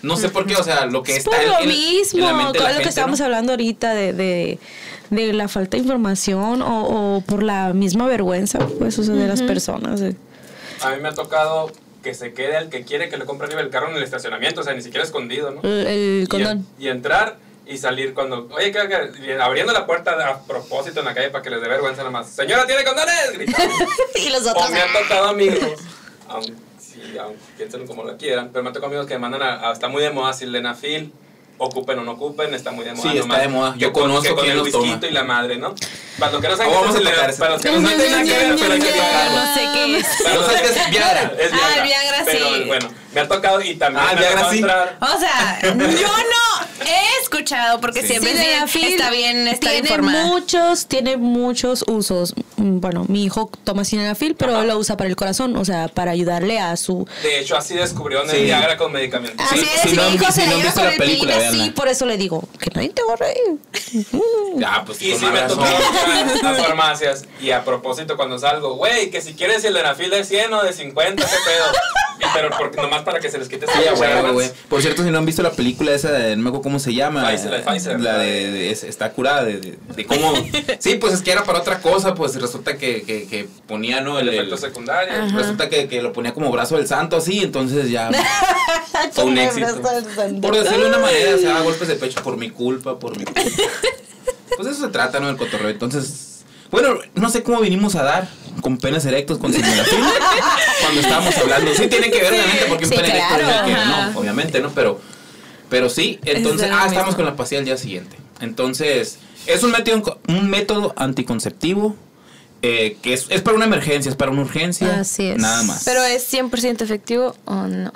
no sé por qué, o sea, lo que Es está por en- lo en- en mismo, la mente de con la lo que estábamos ¿no? hablando ahorita de, de, de la falta de información o, o por la misma vergüenza, pues, o sea, de las personas. eh. A mí me ha tocado que se quede al que quiere que le compre el carro en el estacionamiento, o sea, ni siquiera escondido, ¿no? El, el Y, condón. y entrar y salir cuando, oye, que, que- abriendo la puerta a propósito en la calle para que les dé vergüenza nada más. Señora, ¿tiene condones? *laughs* Gritando. *laughs* y los otros. O me han tocado amigos, aunque, sí, aunque piensen como lo quieran, pero me han tocado amigos que me mandan a, a- está muy de moda sildenafil, ocupen o no ocupen, está muy de moda. Sí, está nomás de moda. Yo que con- conozco que con el whisky y la madre, ¿no? Para los que no saben Oh, *laughs* qué es para los que no saben nada que ver, pero hay que tocarlo. No sé qué es. Para los No sé qué es Viagra. Es Viagra. Ah, Viagra, pero, sí. bueno, me ha tocado y también Ah, me Viagra sí. entrar. O sea, yo no he escuchado porque Sí. siempre sí, está bien estar tiene informada. muchos, tiene muchos usos. Mm, Bueno, mi hijo toma sildenafil, pero Ajá. lo usa para el corazón, o sea, para ayudarle a su De hecho, así descubrieron Sí. el Viagra con medicamentos. Sí, Así es, si mi no hijo se si no con el película, véanla. por eso le digo, que nadie te va a reír. *laughs* Ya, pues Y sí más me entrar a farmacias y a propósito cuando salgo, güey, que si quieres el denafil de 100 o de 50, qué pedo. Pero porque, nomás para que se les quite esa Sí, a cuchara huevo, más. güey. Por cierto, si no han visto la película esa de, no me acuerdo cómo se llama. Pfizer, la de Pfizer. La de, de- es- está curada de, de, de cómo. *laughs* sí, pues es que era para otra cosa, pues resulta que, que, que ponía, ¿no? El El, efecto secundario. resulta que, que lo ponía como brazo del santo así, entonces ya *laughs* fue un éxito. Por decirlo de una manera, se daba golpes de pecho por mi culpa, por mi *laughs* culpa. Pues eso se trata, ¿no? El cotorreo. Entonces, Bueno, no sé cómo vinimos a dar con penes erectos con simulación *laughs* cuando estábamos hablando. Sí tiene que ver, obviamente, porque un Sí, pene erecto claro, es el que no, obviamente, ¿no? Pero, pero sí, entonces, Es ah, estamos mismo. con la pastilla al día siguiente. Entonces, es un método, un método anticonceptivo eh, que es, es para una emergencia, es para una urgencia. Así es. Nada más. Pero es 100% efectivo o no.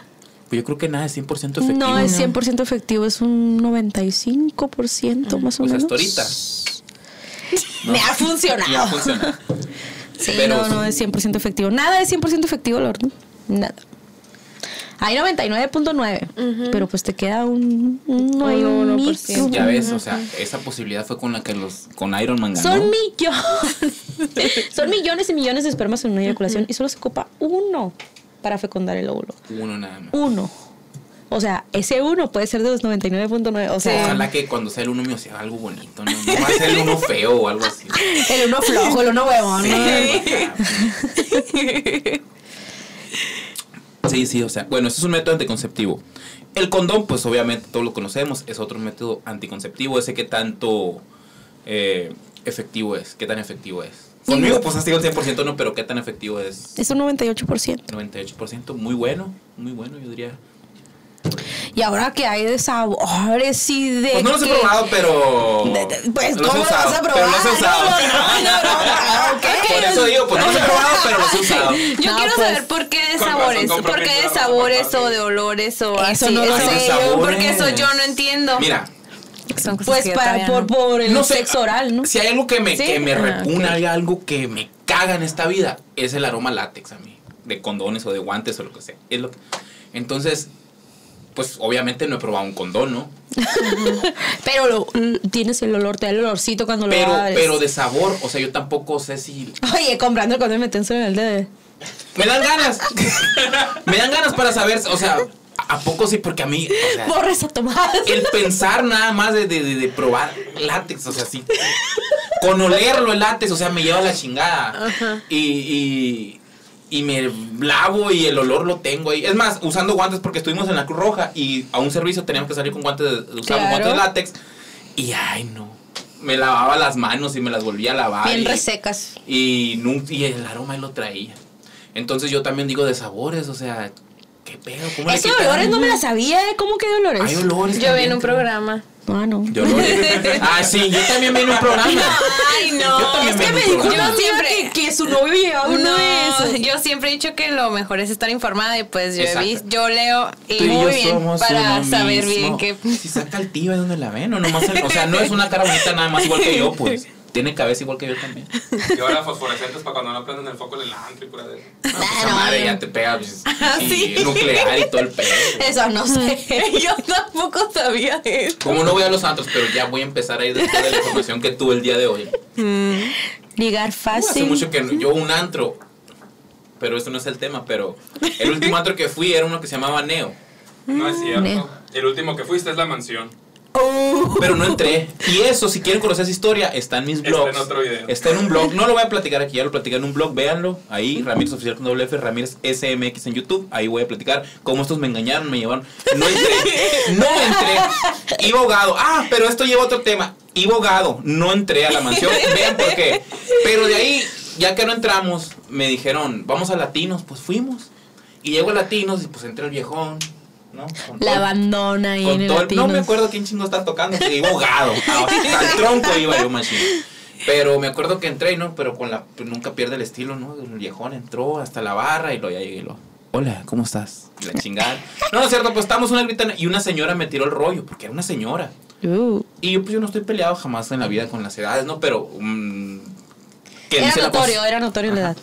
Pues yo creo que nada es 100% efectivo. No es 100% efectivo, es un 95% más o Pues menos. hasta ahorita. *laughs* Me ha funcionado. Ya funciona. Sí, Pero no, no es 100% efectivo. Nada es 100% efectivo, Lord. Nada. Hay 99.9, pero pues te queda un, un, Un hay un 1%. micro. Ya ves, o sea, esa posibilidad fue con la que los con Iron Man ganó. Son millones. *laughs* Son millones y millones de espermas en una eyaculación y solo se ocupa uno para fecundar el óvulo. Uno nada más. Uno. O sea, ese uno puede ser de los 99.9. O sea, Ojalá que cuando sea el uno mío sea algo bonito, ¿no? No va a ser el uno feo o algo así. el uno flojo, el uno huevón. Sí. *laughs* Sí, sí, o sea, bueno, este es un método anticonceptivo. El condón, pues obviamente todos lo conocemos, es otro método anticonceptivo, ese que tanto eh, efectivo es, qué tan efectivo es. Conmigo, pues has sido el 100%, no, pero qué tan efectivo es. Es un 98%. 98%, muy bueno, muy bueno, yo diría. Y ahora que hay de sabores y de. Pues no los he que- probado, pero. De- de- pues, los he ¿cómo los usado, vas a Pero probar? los he usado. *laughs* No, no, no, no, no, ok. Por eso digo, pues no los he probado, pero los he usado. *laughs* Yo No, quiero pues, saber por qué de sabores. ¿Por qué de sabores o de olores o Eso así? porque eso yo no entiendo. Mira, Son cosas Pues para, por, no. por el no sé, sexo oral, ¿no? Si hay algo que me, ¿Sí? que me Ah, repugna, ok. hay algo que me caga en esta vida, es el aroma látex a mí. De condones o de guantes o lo que sea. Es lo que- Entonces, pues obviamente no he probado un condón, ¿no? *laughs* Pero lo- l- tienes el olor, te da el olorcito cuando Pero, lo abres. pero de sabor, o sea, yo tampoco sé si Oye, comprando el condón meténselo en el dedo. Me dan ganas. *laughs* me dan ganas para saber, o sea, ¿a poco sí? Porque a mí, o sea, Borra esa tomada. el pensar nada más de, de, de- de probar látex, o sea, sí. Con olerlo el látex, o sea, me lleva la chingada. Y, y, y me lavo y el olor lo tengo ahí. Es más, usando guantes porque estuvimos en la Cruz Roja y a un servicio teníamos que salir con guantes de, usamos Claro. guantes de látex. Y ay, no. Me lavaba las manos y me las volvía a lavar. Bien y- resecas. y, y el aroma él lo traía. Entonces yo también digo de sabores, o sea, ¿qué pedo? ¿Cómo Ese olores no me la sabía, ¿eh? ¿Cómo que de olores? Hay olores. Yo vi en un creo. programa. Ah, no. Olores. *laughs* ah, sí, yo también vi en un programa. Ay, Yo no. también Es vi que me dijo amiga que, que su novio llevaba uno No, de esos. yo siempre he dicho que lo mejor es estar informada y pues yo visto, yo leo y Tú y yo muy bien somos para saber mismo. bien qué. Si saca el tío, ¿de dónde la ven? O, nomás el- o sea, no es *laughs* una cara bonita nada más igual que yo, pues. Tiene cabeza igual que yo también. Y ahora fosforescentes para cuando no prenden el foco en el antro y pura de. No, pues Ah, esa no, madre no. ya te pega pues, *laughs* sí, sí. nuclear y todo el pedo. Eso no sé. *laughs* yo tampoco sabía eso. Como no voy a los santos, pero ya voy a empezar a ir después de la información que tuve el día de hoy. Ligar Uh, fácil. hace mucho que no- yo un antro, pero esto no es el tema, pero el último antro que fui era uno que se llamaba Neo, No es cierto. Neo. El último que fuiste es la mansión. Pero no entré. Y eso, si quieren conocer esa historia, está en mis Está blogs. en otro video. Está en un blog, no lo voy a platicar aquí, ya lo platicé en un blog, véanlo, ahí, Ramírez Oficial con doble F, Ramírez SMX en YouTube, ahí voy a platicar cómo estos me engañaron, me llevaron, no entré, no entré, iba ahogado, ah, pero esto lleva a otro tema, iba ahogado, no entré a la mansión, vean por qué, pero de ahí, ya que no entramos, me dijeron, vamos a Latinos, pues fuimos, y llego a Latinos y pues entré el viejón, ¿no? Con La todo- abandona ahí en el todo el- no me acuerdo quién chingo está tocando, que iba ahogado. *laughs* Hasta el tronco iba yo, machín. Pero me acuerdo que entré, ¿no? Pero con la pues, nunca pierde el estilo, ¿no? El viejón entró hasta la barra y lo ya llegué y lo. Hola, ¿cómo estás? Y la chingada. No, no es cierto, pues estamos una gritana y una señora me tiró el rollo, porque era una señora. Uh. Y yo, pues yo no estoy peleado jamás en la vida con las edades, ¿no? Pero. mm, Era dice la notorio, era notorio la edad.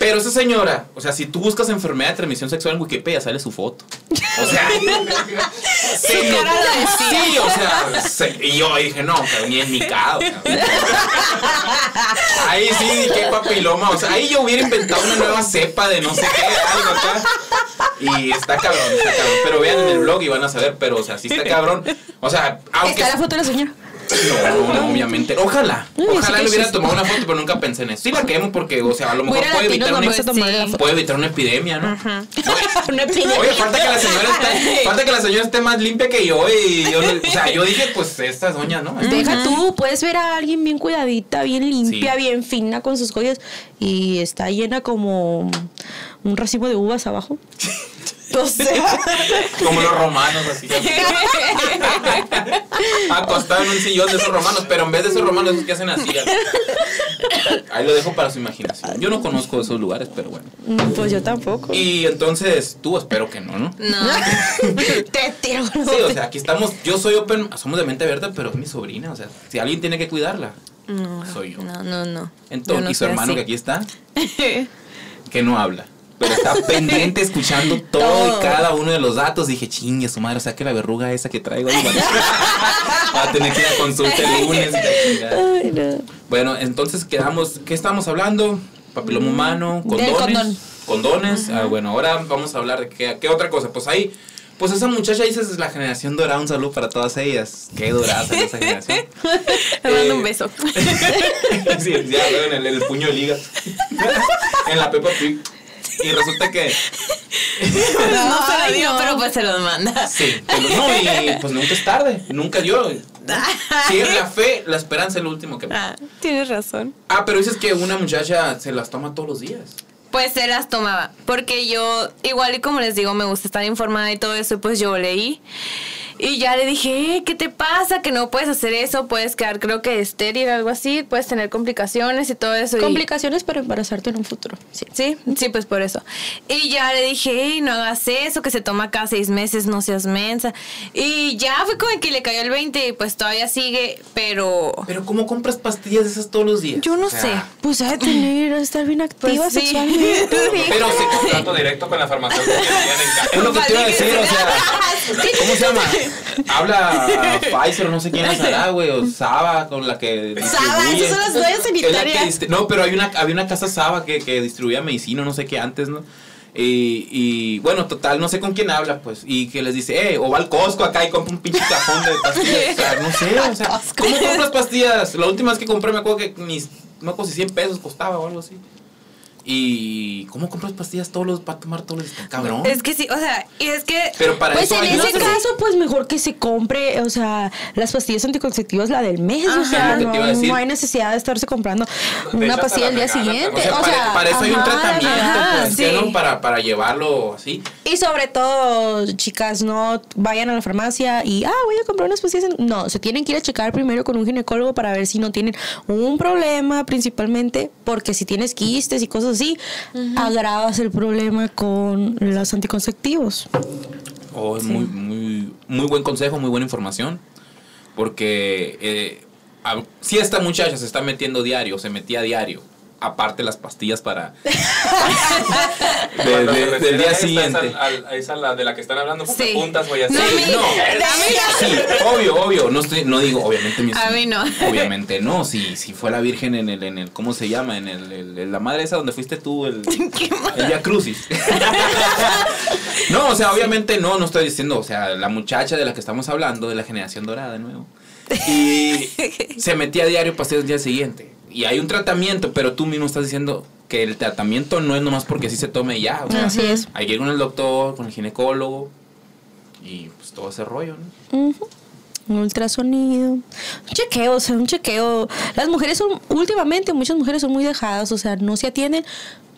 Pero esa señora, o sea, si tú buscas enfermedad de transmisión sexual en Wikipedia, sale su foto. O sea, *laughs* decía. Sí, o sea, se- y yo dije, no, que ni en mi caso. Ahí sí, qué papiloma. O sea, ahí yo hubiera inventado una nueva cepa de no sé qué, algo acá. Y está cabrón, está cabrón. Pero vean en el blog y van a saber, pero, o sea, sí está cabrón. O sea, aunque. Está la foto de la señora. No, no, obviamente. Ojalá. Ojalá le hubiera tomado una foto, pero nunca pensé en eso. Sí la quemo porque, o sea, a lo mejor puede evitar, una, sí. puede evitar una epidemia, ¿no? *laughs* Una epidemia. Oye, falta que la señora esté, *laughs* falta que la señora esté más limpia que yo y yo, o sea, yo dije, pues esta es doña, ¿no? Deja tú, puedes ver a alguien bien cuidadita, bien limpia, Sí. bien fina con sus joyas y está llena como un racimo de uvas abajo. O sea, *laughs* Como los romanos, así. *laughs* Acostado en un sillón de esos romanos, pero en vez de esos romanos, esos que hacen así. Ahí lo dejo para su imaginación. Yo no conozco esos lugares, pero bueno. mm, pues yo tampoco. Y entonces, tú espero que no, ¿no? No. *laughs* Te tiro. Sí, o sea, aquí estamos, yo soy open, somos de mente abierta, pero es mi sobrina, o sea, si alguien tiene que cuidarla, No. soy yo. No, no, no. Entonces, no y su hermano así. que aquí está, que no habla. Pero está *laughs* pendiente escuchando todo, Todo. y cada uno de los datos. Dije, chingue su madre, saque la verruga esa que traigo ahí. Va a tener que ir a consulta el lunes. Ay, no. Bueno, entonces quedamos, ¿qué estamos hablando? Papiloma humano, condones. condón. Condones. Ah, bueno, ahora vamos a hablar de qué, qué otra cosa. Pues ahí, pues esa muchacha dice es la generación dorada. Un saludo para todas ellas. Qué dorada es esa generación. *laughs* Le mando Eh, un beso. *laughs* sí, ya veo en el, el puño de liga. en la Peppa Pig. Y resulta que. no se lo dio, no. pero pues se los manda. Sí, pero no, y pues nunca es tarde. Nunca yo. Sí, la fe, la esperanza es lo último que. Ah, tienes razón. Ah, pero dices que una muchacha se las toma todos los días. Pues se las tomaba, porque yo, igual y como les digo, me gusta estar informada y todo eso, y pues yo leí. Y ya le dije, "Eh, ¿qué te pasa? Que no puedes hacer eso, puedes quedar creo que estéril, algo así, puedes tener complicaciones y todo eso. y- Complicaciones para embarazarte en un futuro. Sí. Sí, sí, pues por eso. Y ya le dije, "Ey, no hagas eso, que se toma cada seis meses, no seas mensa. Y ya fue como que le cayó el 20 y pues todavía sigue, pero... Pero ¿cómo compras pastillas esas todos los días? Yo no O sea, sé. Pues ha de tener, ha de estar bien activa Pues sí. sexualmente. *laughs* Pero se Trato directo con la farmacéutica lo que te iba a decir, o sea, ¿cómo se llama? *laughs* Habla Pfizer, no sé quién es hará, güey, o Saba, con la que Saba, esas son las toallas sanitarias. no, pero hay una, había una casa Saba que, que distribuía medicina, no sé qué antes, ¿no? Y, y, bueno, total, no sé con quién habla, pues. Y que les dice, eh, o va al Costco acá y compra un pinche cajón de pastillas. O sea, no sé, *laughs* o sea, ¿cómo compras pastillas? La última vez que compré me acuerdo que mis, no me acuerdo si 100 pesos costaba o algo así. Y, ¿cómo compras pastillas todos los, para tomar todos los días? Cabrón. Es que sí, o sea, y es que... Pero para Pues eso en ese caso, pues mejor que se compre, o sea, las pastillas anticonceptivas, la del mes, o sea, no, hay necesidad de estarse comprando De una hecho, pastilla el día regalan, siguiente. O sea, o para, sea, para eso hay un tratamiento, ajá, pues, sí. ¿no? para, para llevarlo así. Y sobre todo, chicas, no vayan a la farmacia y, ah, voy a comprar unas pastillas. No, se tienen que ir a checar primero con un ginecólogo para ver si no tienen un problema, principalmente, porque si tienes quistes y cosas así, agravas el problema con los anticonceptivos. Oh, es muy, muy, muy buen consejo, muy buena información. Porque eh, a- si esta muchacha se está metiendo diario, se metía diario, aparte las pastillas para. *laughs* de- del día siguiente. es al- al- esa la de la que están hablando, Sí. puntas voy a No, hacer. Sí, no, *laughs* sí, obvio, obvio. No, estoy, no digo, obviamente. mi- A mí no. *laughs* Obviamente no. Si, si fue la Virgen en el, en el, ¿cómo se llama? En el, el- el- la madre esa donde fuiste tú, el, el Via Crucis. no, o sea, obviamente no, no estoy diciendo, o sea, la muchacha de la que estamos hablando, de la generación dorada de nuevo. Y se metía a diario pastillas el día siguiente. Y hay un tratamiento, pero tú mismo estás diciendo que el tratamiento no es nomás porque así se tome ya. o sea, Así es. hay que ir con el doctor, con el ginecólogo y pues todo ese rollo, ¿no? Ujú. Un ultrasonido. Un chequeo, o sea, un chequeo. Las mujeres son, últimamente, muchas mujeres son muy dejadas, o sea, no se atienden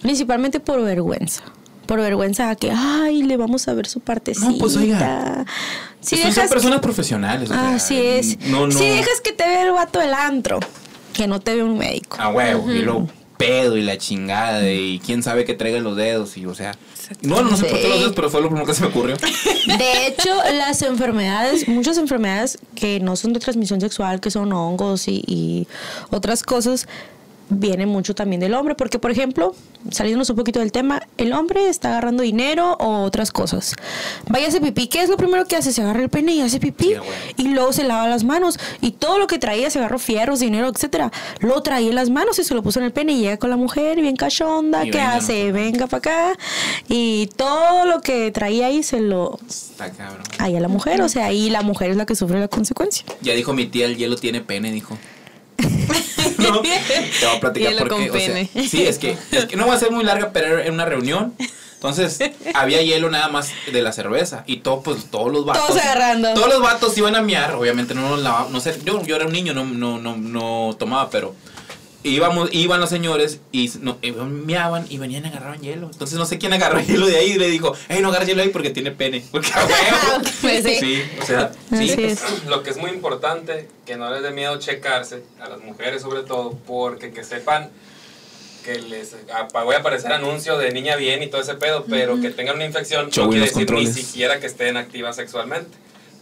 principalmente por vergüenza. Por vergüenza a que, ay, le vamos a ver su partecita. No, pues, oiga. Si Son- personas profesionales. o sea, Así es. No, no. Si dejas que te vea el vato del antro, que no te vea un médico. A huevo. Y luego pedo y la chingada y quién sabe que traiga los dedos y o sea. No, no sé por qué los dedos, pero fue lo primero que se me ocurrió. *laughs* De hecho, las enfermedades, muchas enfermedades que no son de transmisión sexual, que son hongos y, y otras cosas, viene mucho también del hombre, porque por ejemplo, saliéndonos un poquito del tema, el hombre está agarrando dinero o otras cosas. Vaya a hacer pipí, ¿qué es lo primero que hace? Se agarra el pene y hace pipí. Sí, y luego se lava las manos. Y todo lo que traía, se agarró fierros, dinero, etcétera, lo traía en las manos y se lo puso en el pene y llega con la mujer bien cachonda, ¿qué venga, hace? ¿no? Venga para acá. Y todo lo que traía ahí se lo... Está cabrón. Ahí a la mujer, o sea, ahí la mujer es la que sufre la consecuencia. Ya dijo mi tía, el hielo tiene pene, dijo. *laughs* no, te voy a platicar porque, o sea, sí, es que, es que no va a ser muy larga, pero era en una reunión. Entonces, había hielo nada más de la cerveza. Y todo, pues, todos los vatos. Todos agarrando. Todos los vatos iban a miar. Obviamente no nos lava- no sé, yo, yo era un niño, no, no, no, no tomaba, pero íbamos, iban los señores y no, iban, miaban y venían y agarraban hielo. Entonces no sé quién agarró hielo de ahí y le dijo, hey, no agarres hielo ahí porque tiene pene. *laughs* Porque a huevo. Pues sí. Sí, o sea, sí. Es. Lo que es muy importante, que no les dé miedo checarse, a las mujeres sobre todo, porque que sepan que les apa- voy a aparecer anuncio de niña bien y todo ese pedo, pero que tengan una infección no quiere decir ni siquiera que estén activas sexualmente.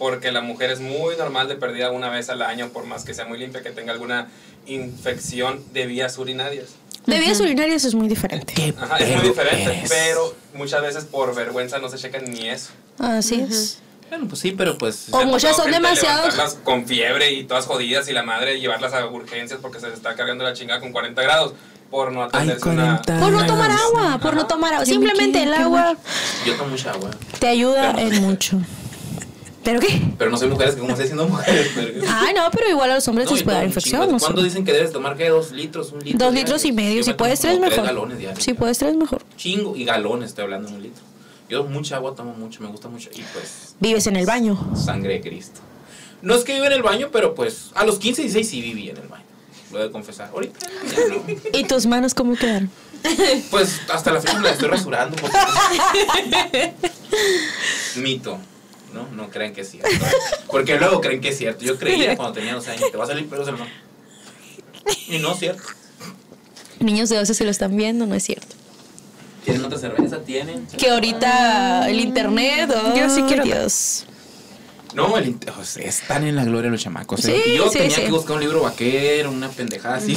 Porque la mujer es muy normal de perdida una vez al año, por más que sea muy limpia, que tenga alguna infección de vías urinarias. De vías urinarias es muy diferente. Qué Ajá, es muy diferente, eres. pero muchas veces por vergüenza no se checan ni eso. Así es. Bueno, pues sí, pero pues. O muchas son demasiado- con fiebre y todas jodidas y la madre llevarlas a urgencias porque se les está cargando la chingada con 40 grados por no atenderse una... 40. Por no tomar agua, por no tomar agua. Simplemente el agua Yo tomo mucha agua. te ayuda en mucho. ¿Pero qué? Pero no soy mujeres que como estoy siendo mujeres. pero- Ay, no, pero igual a los hombres No, les puede dar infección. chingo. no sé. ¿Cuándo dicen que debes tomar qué? ¿Dos litros? ¿Un litro? Dos litros y medio. Yo Si me puedes, tres mejor. galones diarios. Si puedes, tres mejor. Chingo y galones, estoy hablando de un litro. Yo mucha agua tomo mucho, me gusta mucho. Y pues, Vives en el baño. sangre de Cristo. No es que viva en el baño, pero pues a los 15 y 16 sí viví en el baño. Lo he de confesar. Ahorita ya no. *laughs* ¿Y tus manos cómo quedaron? Pues hasta la fecha me la estoy rasurando. Porque... *laughs* Mito. ¿No? No creen que es cierto. Porque luego creen que es cierto. Yo creía *laughs* cuando tenía 12 años, te va a salir pelos en la mano. Y no es cierto. Niños de 12 se lo están viendo, no es cierto. ¿Tienen otra cerveza? ¿Tienen? Que ahorita el internet. oh, Yo sí quiero- Dios. No, el o sea, están en la gloria los chamacos. ¿eh? Sí, yo sí, tenía sí. que buscar un libro vaquero, una pendejada así,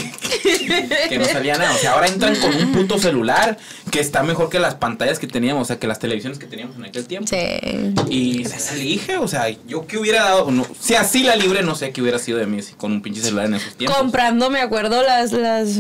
que no salía nada. O sea, ahora entran con un puto celular que está mejor que las pantallas que teníamos, o sea, que las televisiones que teníamos en aquel tiempo. Sí. Y se elige, o sea, yo que hubiera dado, no, si así la libre, no sé qué hubiera sido de mí si con un pinche celular en esos tiempos. Comprando, me acuerdo, las, las.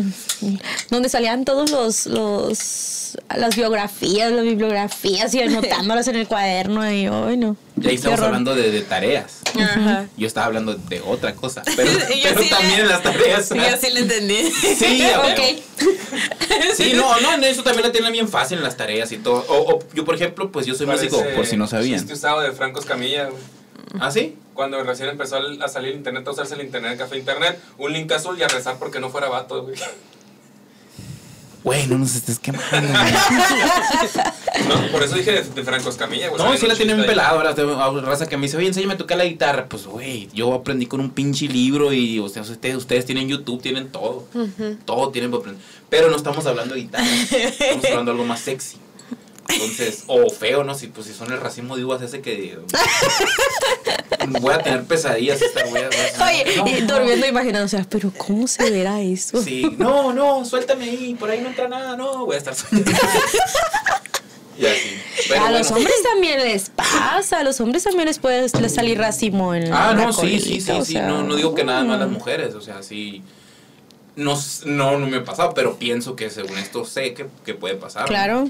donde salían todos los. los las biografías, las bibliografías y anotándolas en el cuaderno y hoy no. Y ahí estamos hablando de, de tareas. Ajá. Yo estaba hablando de otra cosa, *laughs* pero, Y yo pero sí también le- en las tareas. Sí, yo sí lo entendí. Sí, a huevo. Ok. *laughs* Sí, no, no, en eso también la tienen bien fácil en las tareas y todo. O, o yo, por ejemplo, pues yo soy músico, Parece por si no sabían. chiste usado de Franco Escamilla, güey. ¿Ah, sí? Cuando recién empezó a salir el internet, a usarse el internet, café internet, un link azul y a rezar porque no fuera vato, güey. Güey, no nos estés quemando. güey. *laughs* No, por eso dije de, de Franco Escamilla, güey. No, sí la chiste ahí. pelada. Ahora, tengo raza que me dice, oye, enséñame a tocar la guitarra. Pues, güey, yo aprendí con un pinche libro y, o sea, ustedes, ustedes tienen YouTube, tienen todo. Todo tienen para aprender. Pero no estamos hablando de guitarra. estamos *laughs* hablando de algo más sexy. Entonces, o feo, ¿no? Si, pues, si son el racimo de uvas ese que... voy a tener pesadillas esta voy a- voy a- Oye, No, y no. durmiendo imaginando, o sea, pero ¿cómo se verá eso? Sí, no, no, suéltame ahí, por ahí no entra nada, no, voy a estar *laughs* y así. Pero a los hombres también les pasa, a los hombres también les puede les salir racimo en Ah, la no, sí, sí, sí, sí, no, no digo que nada más las mm. mujeres, o sea, sí. No, no, no me ha pasado, pero pienso que según esto sé que, que puede pasar. ¿no?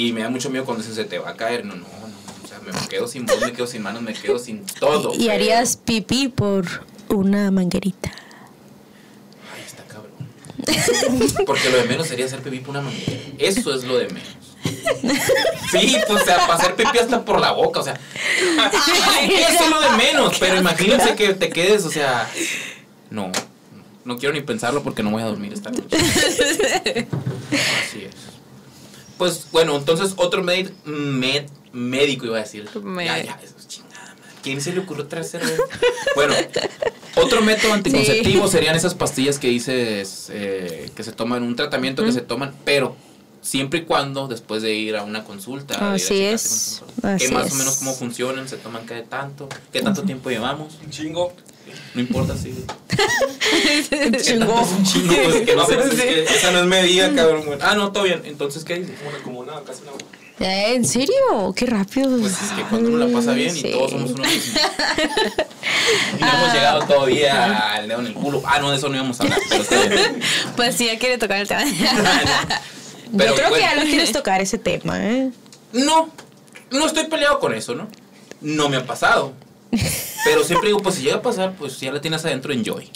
Y me da mucho miedo cuando dicen se te va a caer. No, no, no. O sea, me quedo sin voz, me quedo sin manos, me quedo sin todo. Y harías pipí por una manguerita. Ay, está cabrón. Porque lo de menos sería hacer pipí por una manguera. Eso es lo de menos. Sí, pues, o sea, para hacer pipí hasta por la boca, o sea. Eso es lo de menos, pero imagínense que te quedes, o sea. No, no quiero ni pensarlo porque no voy a dormir esta noche. Así es. Pues bueno, entonces otro med, med- médico iba a decir. Med- Ya, ya, eso es chingada madre. ¿Quién se le ocurrió traer cerveza? *laughs* Bueno, otro método anticonceptivo Sí. serían esas pastillas que dices eh, que se toman, un tratamiento que se toman, pero siempre y cuando después de ir a una consulta. de ir a Así es, Que más es. o menos cómo funcionan, se toman cada tanto, qué tanto tiempo llevamos, Un chingo. No importa si. *laughs* Chingó. Es un chingo, pues, que no sé. es que Esa no es medida, cabrón. Ah, no, todo bien. Entonces, ¿qué dices? Una, como una, casi una. Eh, ¿En serio? Qué rápido. Pues es que cuando uno la pasa bien y Sí. todos somos uno mismo. *laughs* Y no hemos llegado todavía al dedo en el culo. Ah, no, de eso no íbamos a hablar, pero está bien. *laughs* Pues sí, ya quiere tocar el tema. Pero Yo creo que ya lo quieres tocar ese tema, ¿eh? No, no estoy peleado con eso, ¿no? No me ha pasado. Pero siempre digo, pues si llega a pasar, pues ya la tienes adentro, enjoy.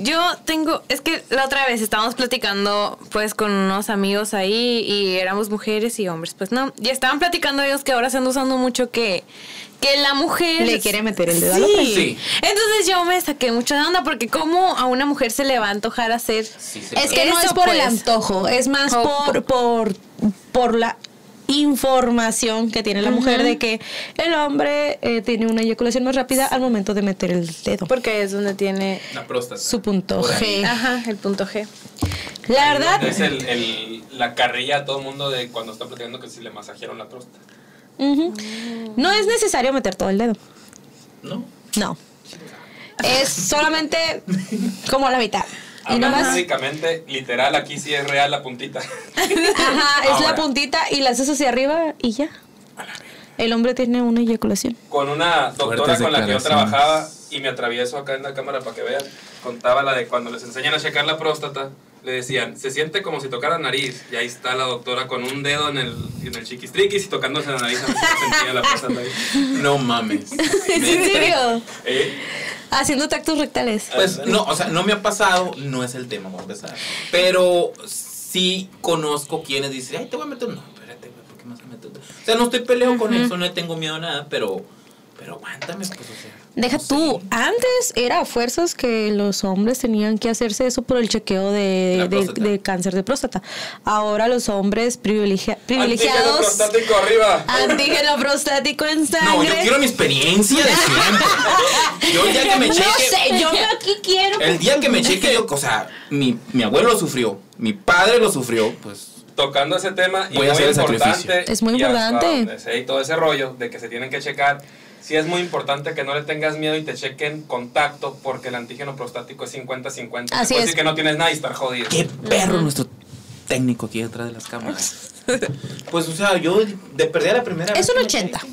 Yo tengo, es que la otra vez estábamos platicando pues con unos amigos ahí y éramos mujeres y hombres, pues no, y estaban platicando ellos que ahora se anda usando mucho que que la mujer Le quiere meter el dedo a sí. la. Sí. Entonces yo me saqué mucho de onda porque cómo a una mujer se le va a antojar hacer Sí, sí, Es que no es por el pues. antojo, es más O por, por, por la información que tiene la mujer de que el hombre eh, tiene una eyaculación más rápida al momento de meter el dedo. porque es donde tiene La próstata. Su punto. G. ajá, el punto G. La verdad, Es el, el, la carrilla a todo mundo de cuando está platicando que si le masajearon la próstata. ujú, no es necesario meter todo el dedo. ¿No? No. Es solamente como la mitad. Y Hablando médicamente, literal, aquí sí es real la puntita. *laughs* ajá, es la puntita y la haces hacia arriba y ya. El hombre tiene una eyaculación. Con una doctora Fuertes con la que yo trabajaba y me atravieso acá en la cámara para que vean, contaba la de cuando les enseñan a checar la próstata, le decían, se siente como si tocara nariz. Y ahí está la doctora con un dedo en el, en el chiquistriquis y tocándose la nariz a ver si se sentía la. *laughs* No mames. *laughs* ¿En serio? Eh, Haciendo tactos rectales. Pues no, o sea, no me ha pasado, no es el tema, vamos a empezar. Pero sí conozco quienes dicen, ay, te voy a meter. No, espérate, ¿por qué me vas a meter? O sea, no estoy peleado con eso, no le tengo miedo a nada, pero, pero aguántame, pues, o sea. Deja no tú, antes era a fuerzas que los hombres tenían que hacerse eso por el chequeo de, de- de cáncer de próstata. Ahora los hombres privilegia- antígeno privilegiados, prostático arriba. antígeno prostático en sangre. No, yo quiero mi experiencia de siempre. Yo el día que me no cheque. sé, yo aquí quiero. El día que me cheque, yo, o sea, mi, mi abuelo lo sufrió, mi padre lo sufrió, pues. Tocando ese tema, y Voy a muy importante, sacrificio. Es muy y hasta importante. donde sé, y todo ese rollo de que se tienen que checar. Sí es muy importante que no le tengas miedo y te chequen contacto porque el antígeno prostático es 50-50. Así es. decir que no tienes nada y estar jodido. Qué perro nuestro técnico aquí detrás de las cámaras. *laughs* Pues, o sea, yo de perder la primera Es vez un que me 80. cheque,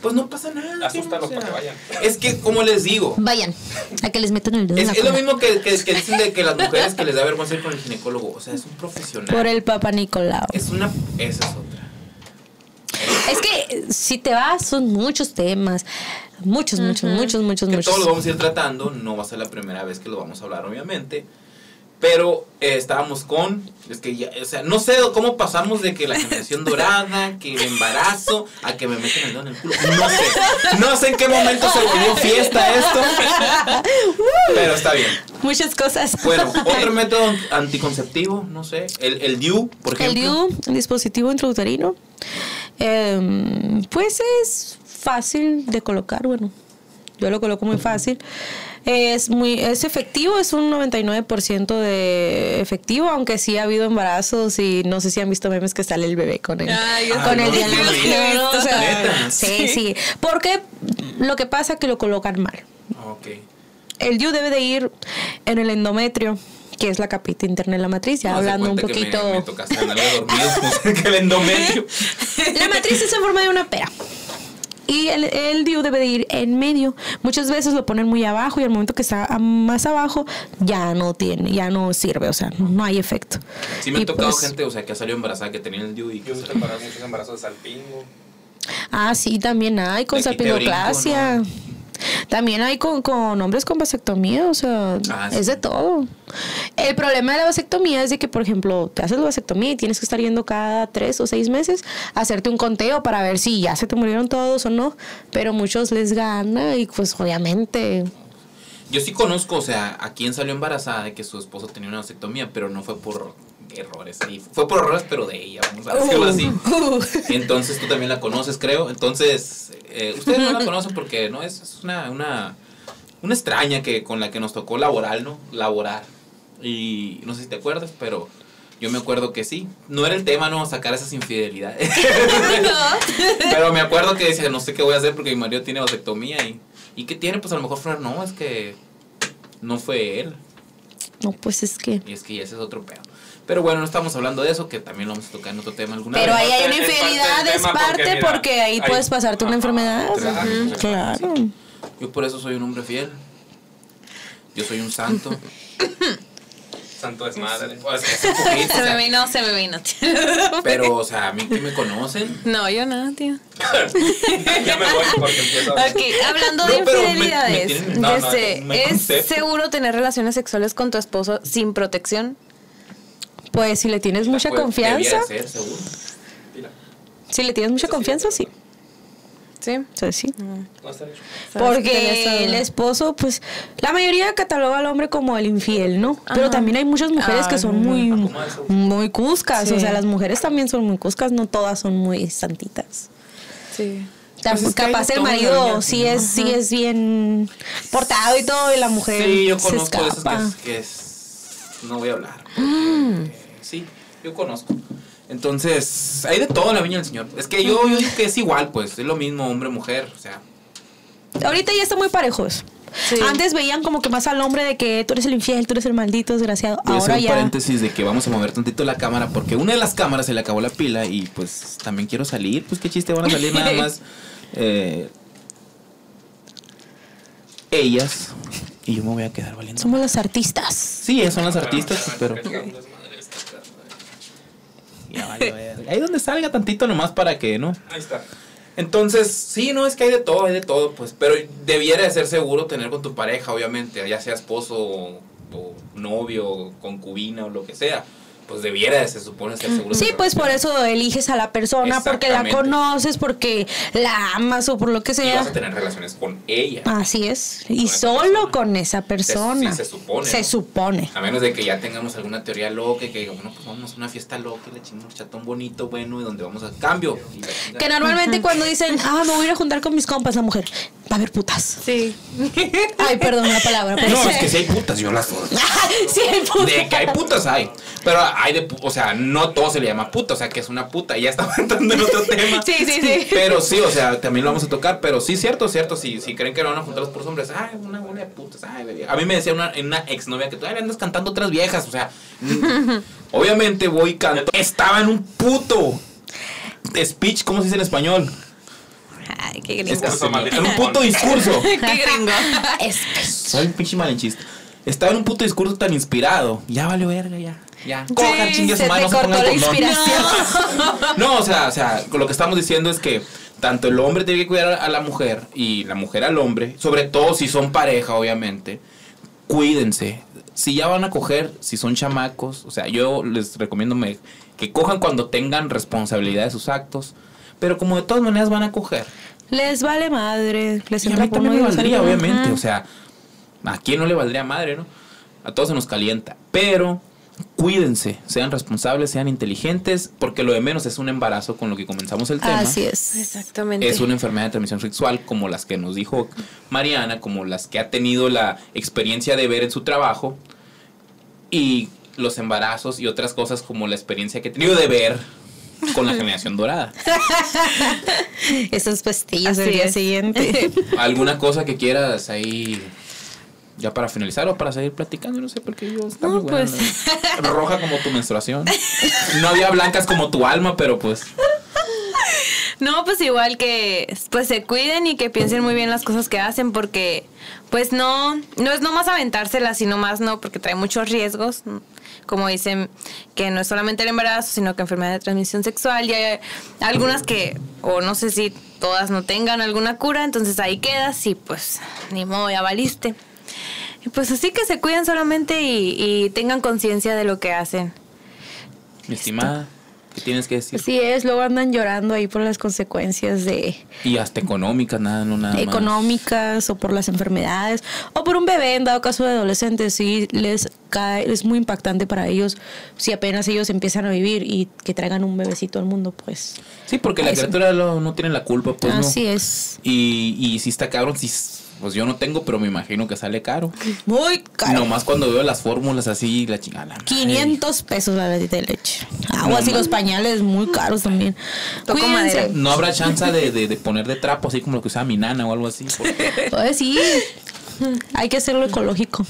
Pues no pasa nada. Asústalos para que vayan. Es que, como les digo, Vayan, a que les metan el dedo en es, la es lo mismo que, que, que dicen de que las mujeres que les da vergüenza ir con el ginecólogo. O sea, es un profesional. Por el Papa Nicolau. Es una. Esa es otra. Es que eh, si te vas, son muchos temas. Muchos, muchos, muchos, muchos, que muchos. todos lo vamos a ir tratando. No va a ser la primera vez que lo vamos a hablar, obviamente. Pero eh, estábamos con. Es que ya. O sea, no sé cómo pasamos de que la generación *laughs* dorada, que el embarazo, a que me meten el dedo en el culo. No sé. No sé en qué momento se volvió fiesta esto. *laughs* Pero está bien. Muchas cosas. Bueno, *laughs* otro método anticonceptivo, no sé. El, el DIU, por El ejemplo. DIU, el dispositivo intrauterino, em, pues es fácil de colocar, bueno, yo lo coloco muy fácil. Es muy es efectivo, es un 99% de efectivo, aunque sí ha habido embarazos y no sé si han visto memes que sale el bebé con el, Ay, con sí, el no, diagnóstico. sí sí, sí. Porque lo que pasa es que lo colocan mal. Ok. El DIU debe de ir en el endometrio, que es la capita interna de la matriz, ya No, hablando un que me- poquito. Me, tocaste en algo dormido, como cerca del endometrio. La matriz es en forma de una pera. Y el, el DIU debe de ir en medio. Muchas veces lo ponen muy abajo y al momento que está a- más abajo ya no tiene, ya no sirve, o sea, no hay efecto. Sí me Y ha tocado pues- gente, o sea, que ha salido embarazada que tenía el DIU y que Yo he muchos embarazos de salpingo. Ah, sí, también hay con brinco. ¿no? También hay con, con hombres con vasectomía, o sea, Ah, es sí. de todo. El problema de la vasectomía es de que, por ejemplo, te haces la vasectomía y tienes que estar yendo cada tres o seis meses a hacerte un conteo para ver si ya se te murieron todos o no. Pero muchos les gana y pues obviamente Yo sí conozco, o sea, a quien salió embarazada de que su esposo tenía una vasectomía, pero no fue por errores ahí. Fue por errores, pero de ella, vamos a decirlo así. *laughs* Entonces tú también la conoces, creo. Entonces, eh, ustedes no la conocen porque no es, es una, una, una extraña que con la que nos tocó laboral, ¿no? Laborar. Y no sé si te acuerdas, pero Yo me acuerdo que sí. No era el tema, no, sacar esas infidelidades. *laughs* Pero me acuerdo que decía, no sé qué voy a hacer porque mi marido tiene vasectomía y... ¿Y qué tiene? Pues a lo mejor Fran, no, es que no fue él. No, pues es que. Y es que ese es otro pedo. Pero bueno, no estamos hablando de eso, que también lo vamos a tocar en otro tema alguna Pero vez. ahí hay una infidelidad, del es porque, parte mira, porque ahí hay- puedes pasarte una enfermedad. claro. Yo por eso soy un hombre fiel. Yo soy un santo. *coughs* Santo desmadre. Pues, Se me vino, se me vino. pero, o sea, a mí que me conocen. No, yo nada, tío. *laughs* ya me voy porque empiezo a... Ok, hablando No, de pero me- me infidelidades, tienen- no, no, desde- me ¿es seguro tener relaciones sexuales con tu esposo sin protección? Pues si le tienes mucha Pues, confianza, ser, seguro. Si le tienes mucha confianza, sí. Sí. O sea, sí. está hecho. Porque el esposo, pues, la mayoría cataloga al hombre como el infiel, ¿no? Pero también hay muchas mujeres que Ay, son muy, muy cuscas. Sí. O sea, las mujeres también son muy cuscas, no todas son muy santitas. Sí. O sea, Pues que capaz el marido sí es, sí es bien portado y todo, y la mujer Sí, yo se conozco de esas que escapa. es, que es- No voy a hablar. porque, Sí, yo conozco. Entonces, hay de todo en la viña del Señor. Es que yo, yo digo que es igual, pues. Es lo mismo hombre-mujer. O sea, Ahorita ya está muy parejo eso. Sí. Antes veían como que más al hombre de que tú eres el infiel, tú eres el maldito, desgraciado. voy a hacer Ahora un ya. paréntesis de que vamos a mover tantito la cámara porque una de las cámaras se le acabó la pila y pues también quiero salir. Pues qué chiste van a salir nada más. *laughs* eh, ellas y yo me voy a quedar valiendo. Somos los artistas. Sí, son las artistas, pero. Ya vale. Ahí donde salga tantito nomás para que, ¿no? Ahí está. Entonces, sí, no, es que hay de todo, hay de todo, pues. Pero debiera de ser seguro tener con tu pareja, obviamente, ya sea esposo o, o novio, concubina o lo que sea. Pues debiera de, se supone, ser seguro. Sí, pues por eso eliges a la persona, porque la conoces, porque la amas o por lo que Y vas sea. a tener relaciones con ella. Así es. Y Con solo persona. con esa persona. sí, se supone, Se ¿no? supone. A menos de que ya tengamos alguna teoría loca y que digamos, bueno, pues vamos a una fiesta loca y le chingamos un chatón bonito, bueno, y donde vamos a cambio. Que normalmente cuando dicen, ah, me voy a ir a juntar con mis compas, la mujer, va a haber putas. Sí. *laughs* Ay, perdón la palabra. pero No, es que si hay putas, yo las *laughs* sí hay putas. De que hay putas hay. Pero hay de, o sea, no todo se le llama puta, o sea, que es una puta. Y ya estaba *laughs* entrando en otro tema. Sí, sí, sí. Pero sí, o sea, también lo vamos a tocar. Pero sí, cierto, cierto. Si, si creen que no van a juntar los puros hombres, ay, una bola de putas, ay, bebé. A mí me decía una, una exnovia que todavía andas cantando otras viejas, o sea. *laughs* obviamente voy y canto. Estaba en un puto speech, ¿cómo se dice en español? Ay, qué gringo. Discurso maldito. en un puto discurso. *laughs* qué gringo. Soy un pinche malinchista. Estaba en un puto discurso tan inspirado. Ya vale verga, ya. Ya. Cojan, chingue a su se madre, te no se cortó la. *laughs* No, o sea, o sea, lo que estamos diciendo es que tanto el hombre tiene que cuidar a la mujer y la mujer al hombre, sobre todo si son pareja, obviamente. Cuídense. Si ya van a coger, si son chamacos, o sea, yo les recomiendo me- que cojan cuando tengan responsabilidad de sus actos, pero como de todas maneras van a coger. Les vale madre. Les Y a mí también me valdría, obviamente. Ajá. O sea, ¿a quién no le valdría madre, no? A todos se nos calienta. Pero cuídense, sean responsables, sean inteligentes, porque lo de menos es un embarazo con lo que comenzamos el tema. Así es. Exactamente. Es una enfermedad de transmisión sexual como las que nos dijo Mariana, como las que ha tenido la experiencia de ver en su trabajo y los embarazos y otras cosas como la experiencia que he tenido de ver con la *laughs* generación dorada. Esos pastillas del día es. siguiente. ¿Alguna cosa que quieras ahí ya para finalizar o para seguir platicando? No sé, porque yo está No, muy buena, pues. ¿no? Roja como tu menstruación. No había blancas como tu alma, pero pues... No, pues igual que pues se cuiden y que piensen muy bien las cosas que hacen porque pues no no es nomás aventárselas sino más no porque trae muchos riesgos como dicen que no es solamente el embarazo sino que enfermedad de transmisión sexual y hay algunas que o no sé si todas no tengan alguna cura entonces ahí quedas y pues ni modo ya valiste pues así que se cuiden solamente y, y tengan conciencia de lo que hacen Mi estimada, ¿qué tienes que decir? Así es, luego andan llorando ahí por las consecuencias de Y hasta económicas, nada, no nada más. económicas o por las enfermedades o por un bebé en dado caso de adolescentes sí les cae es muy impactante para ellos si apenas ellos empiezan a vivir y que traigan un bebecito al mundo pues Sí, porque la Eso. criatura lo- no tiene la culpa, pues así no. es Y, y si está cabrón, si pues yo no tengo, pero me imagino que sale caro. Muy caro. Nomás cuando veo las fórmulas así, la chingada. 500 pesos la latita de leche. Aguas y los pañales muy caros también. Cuídense. No habrá chance de, de, de poner de trapo, así como lo que usaba mi nana o algo así. porque- Pues sí. Hay que hacerlo ecológico.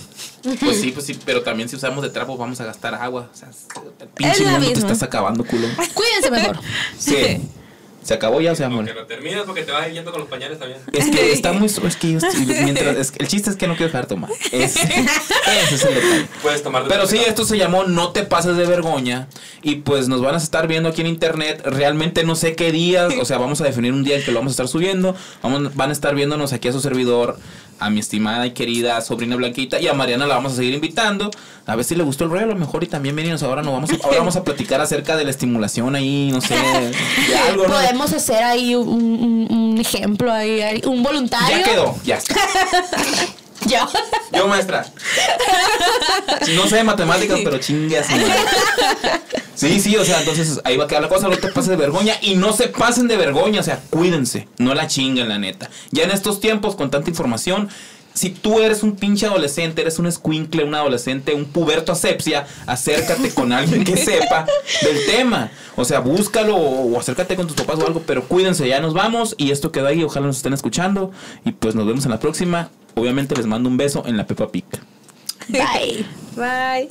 Pues sí, pues sí, pero también si usamos de trapo vamos a gastar agua. O sea, el pinche Es la mundo te misma. estás acabando, culo. Cuídense mejor. Sí. *laughs* ¿Se acabó ya o se amor? Que lo termines porque te vas yendo con los pañales también. Es que *laughs* está muy... Es que yo estoy- mientras, es que el chiste es que no quiero dejar tomar. Ese, ese es el detalle. Puedes tomar de Pero sí, esto se llamó No te pases de vergüenza. Y pues nos van a estar viendo aquí en internet. Realmente no sé qué día. O sea, vamos a definir un día en que lo vamos a estar subiendo. Vamos, van a estar viéndonos aquí a su servidor. A mi estimada y querida sobrina Blanquita. Y a Mariana la vamos a seguir invitando. A ver si le gustó el rollo a lo mejor. Y también venimos ahora. No vamos a, ahora vamos a platicar acerca de la estimulación ahí. No sé. De *laughs* algo, ¿no? Podemos hacer ahí un, un- un ejemplo, ahí, ahí, un voluntario. Ya quedó. Ya está. *laughs* Ya. Yo, maestra. No sé de matemáticas, pero madre. Sí, sí, o sea, entonces ahí va a quedar la cosa, no te pases de vergüenza y no se pasen de vergüenza, o sea, cuídense, no la chinguen, la neta. Ya en estos tiempos, con tanta información, si tú eres un pinche adolescente, eres un escuincle, un adolescente, un puberto asepsia, acércate con alguien que *laughs* sepa del tema. O sea, búscalo o, o acércate con tus papás o algo, pero cuídense, ya nos vamos y esto quedó ahí, ojalá nos estén escuchando y pues nos vemos en la próxima. Obviamente les mando un beso en la Pepa Pic. Bye. Bye.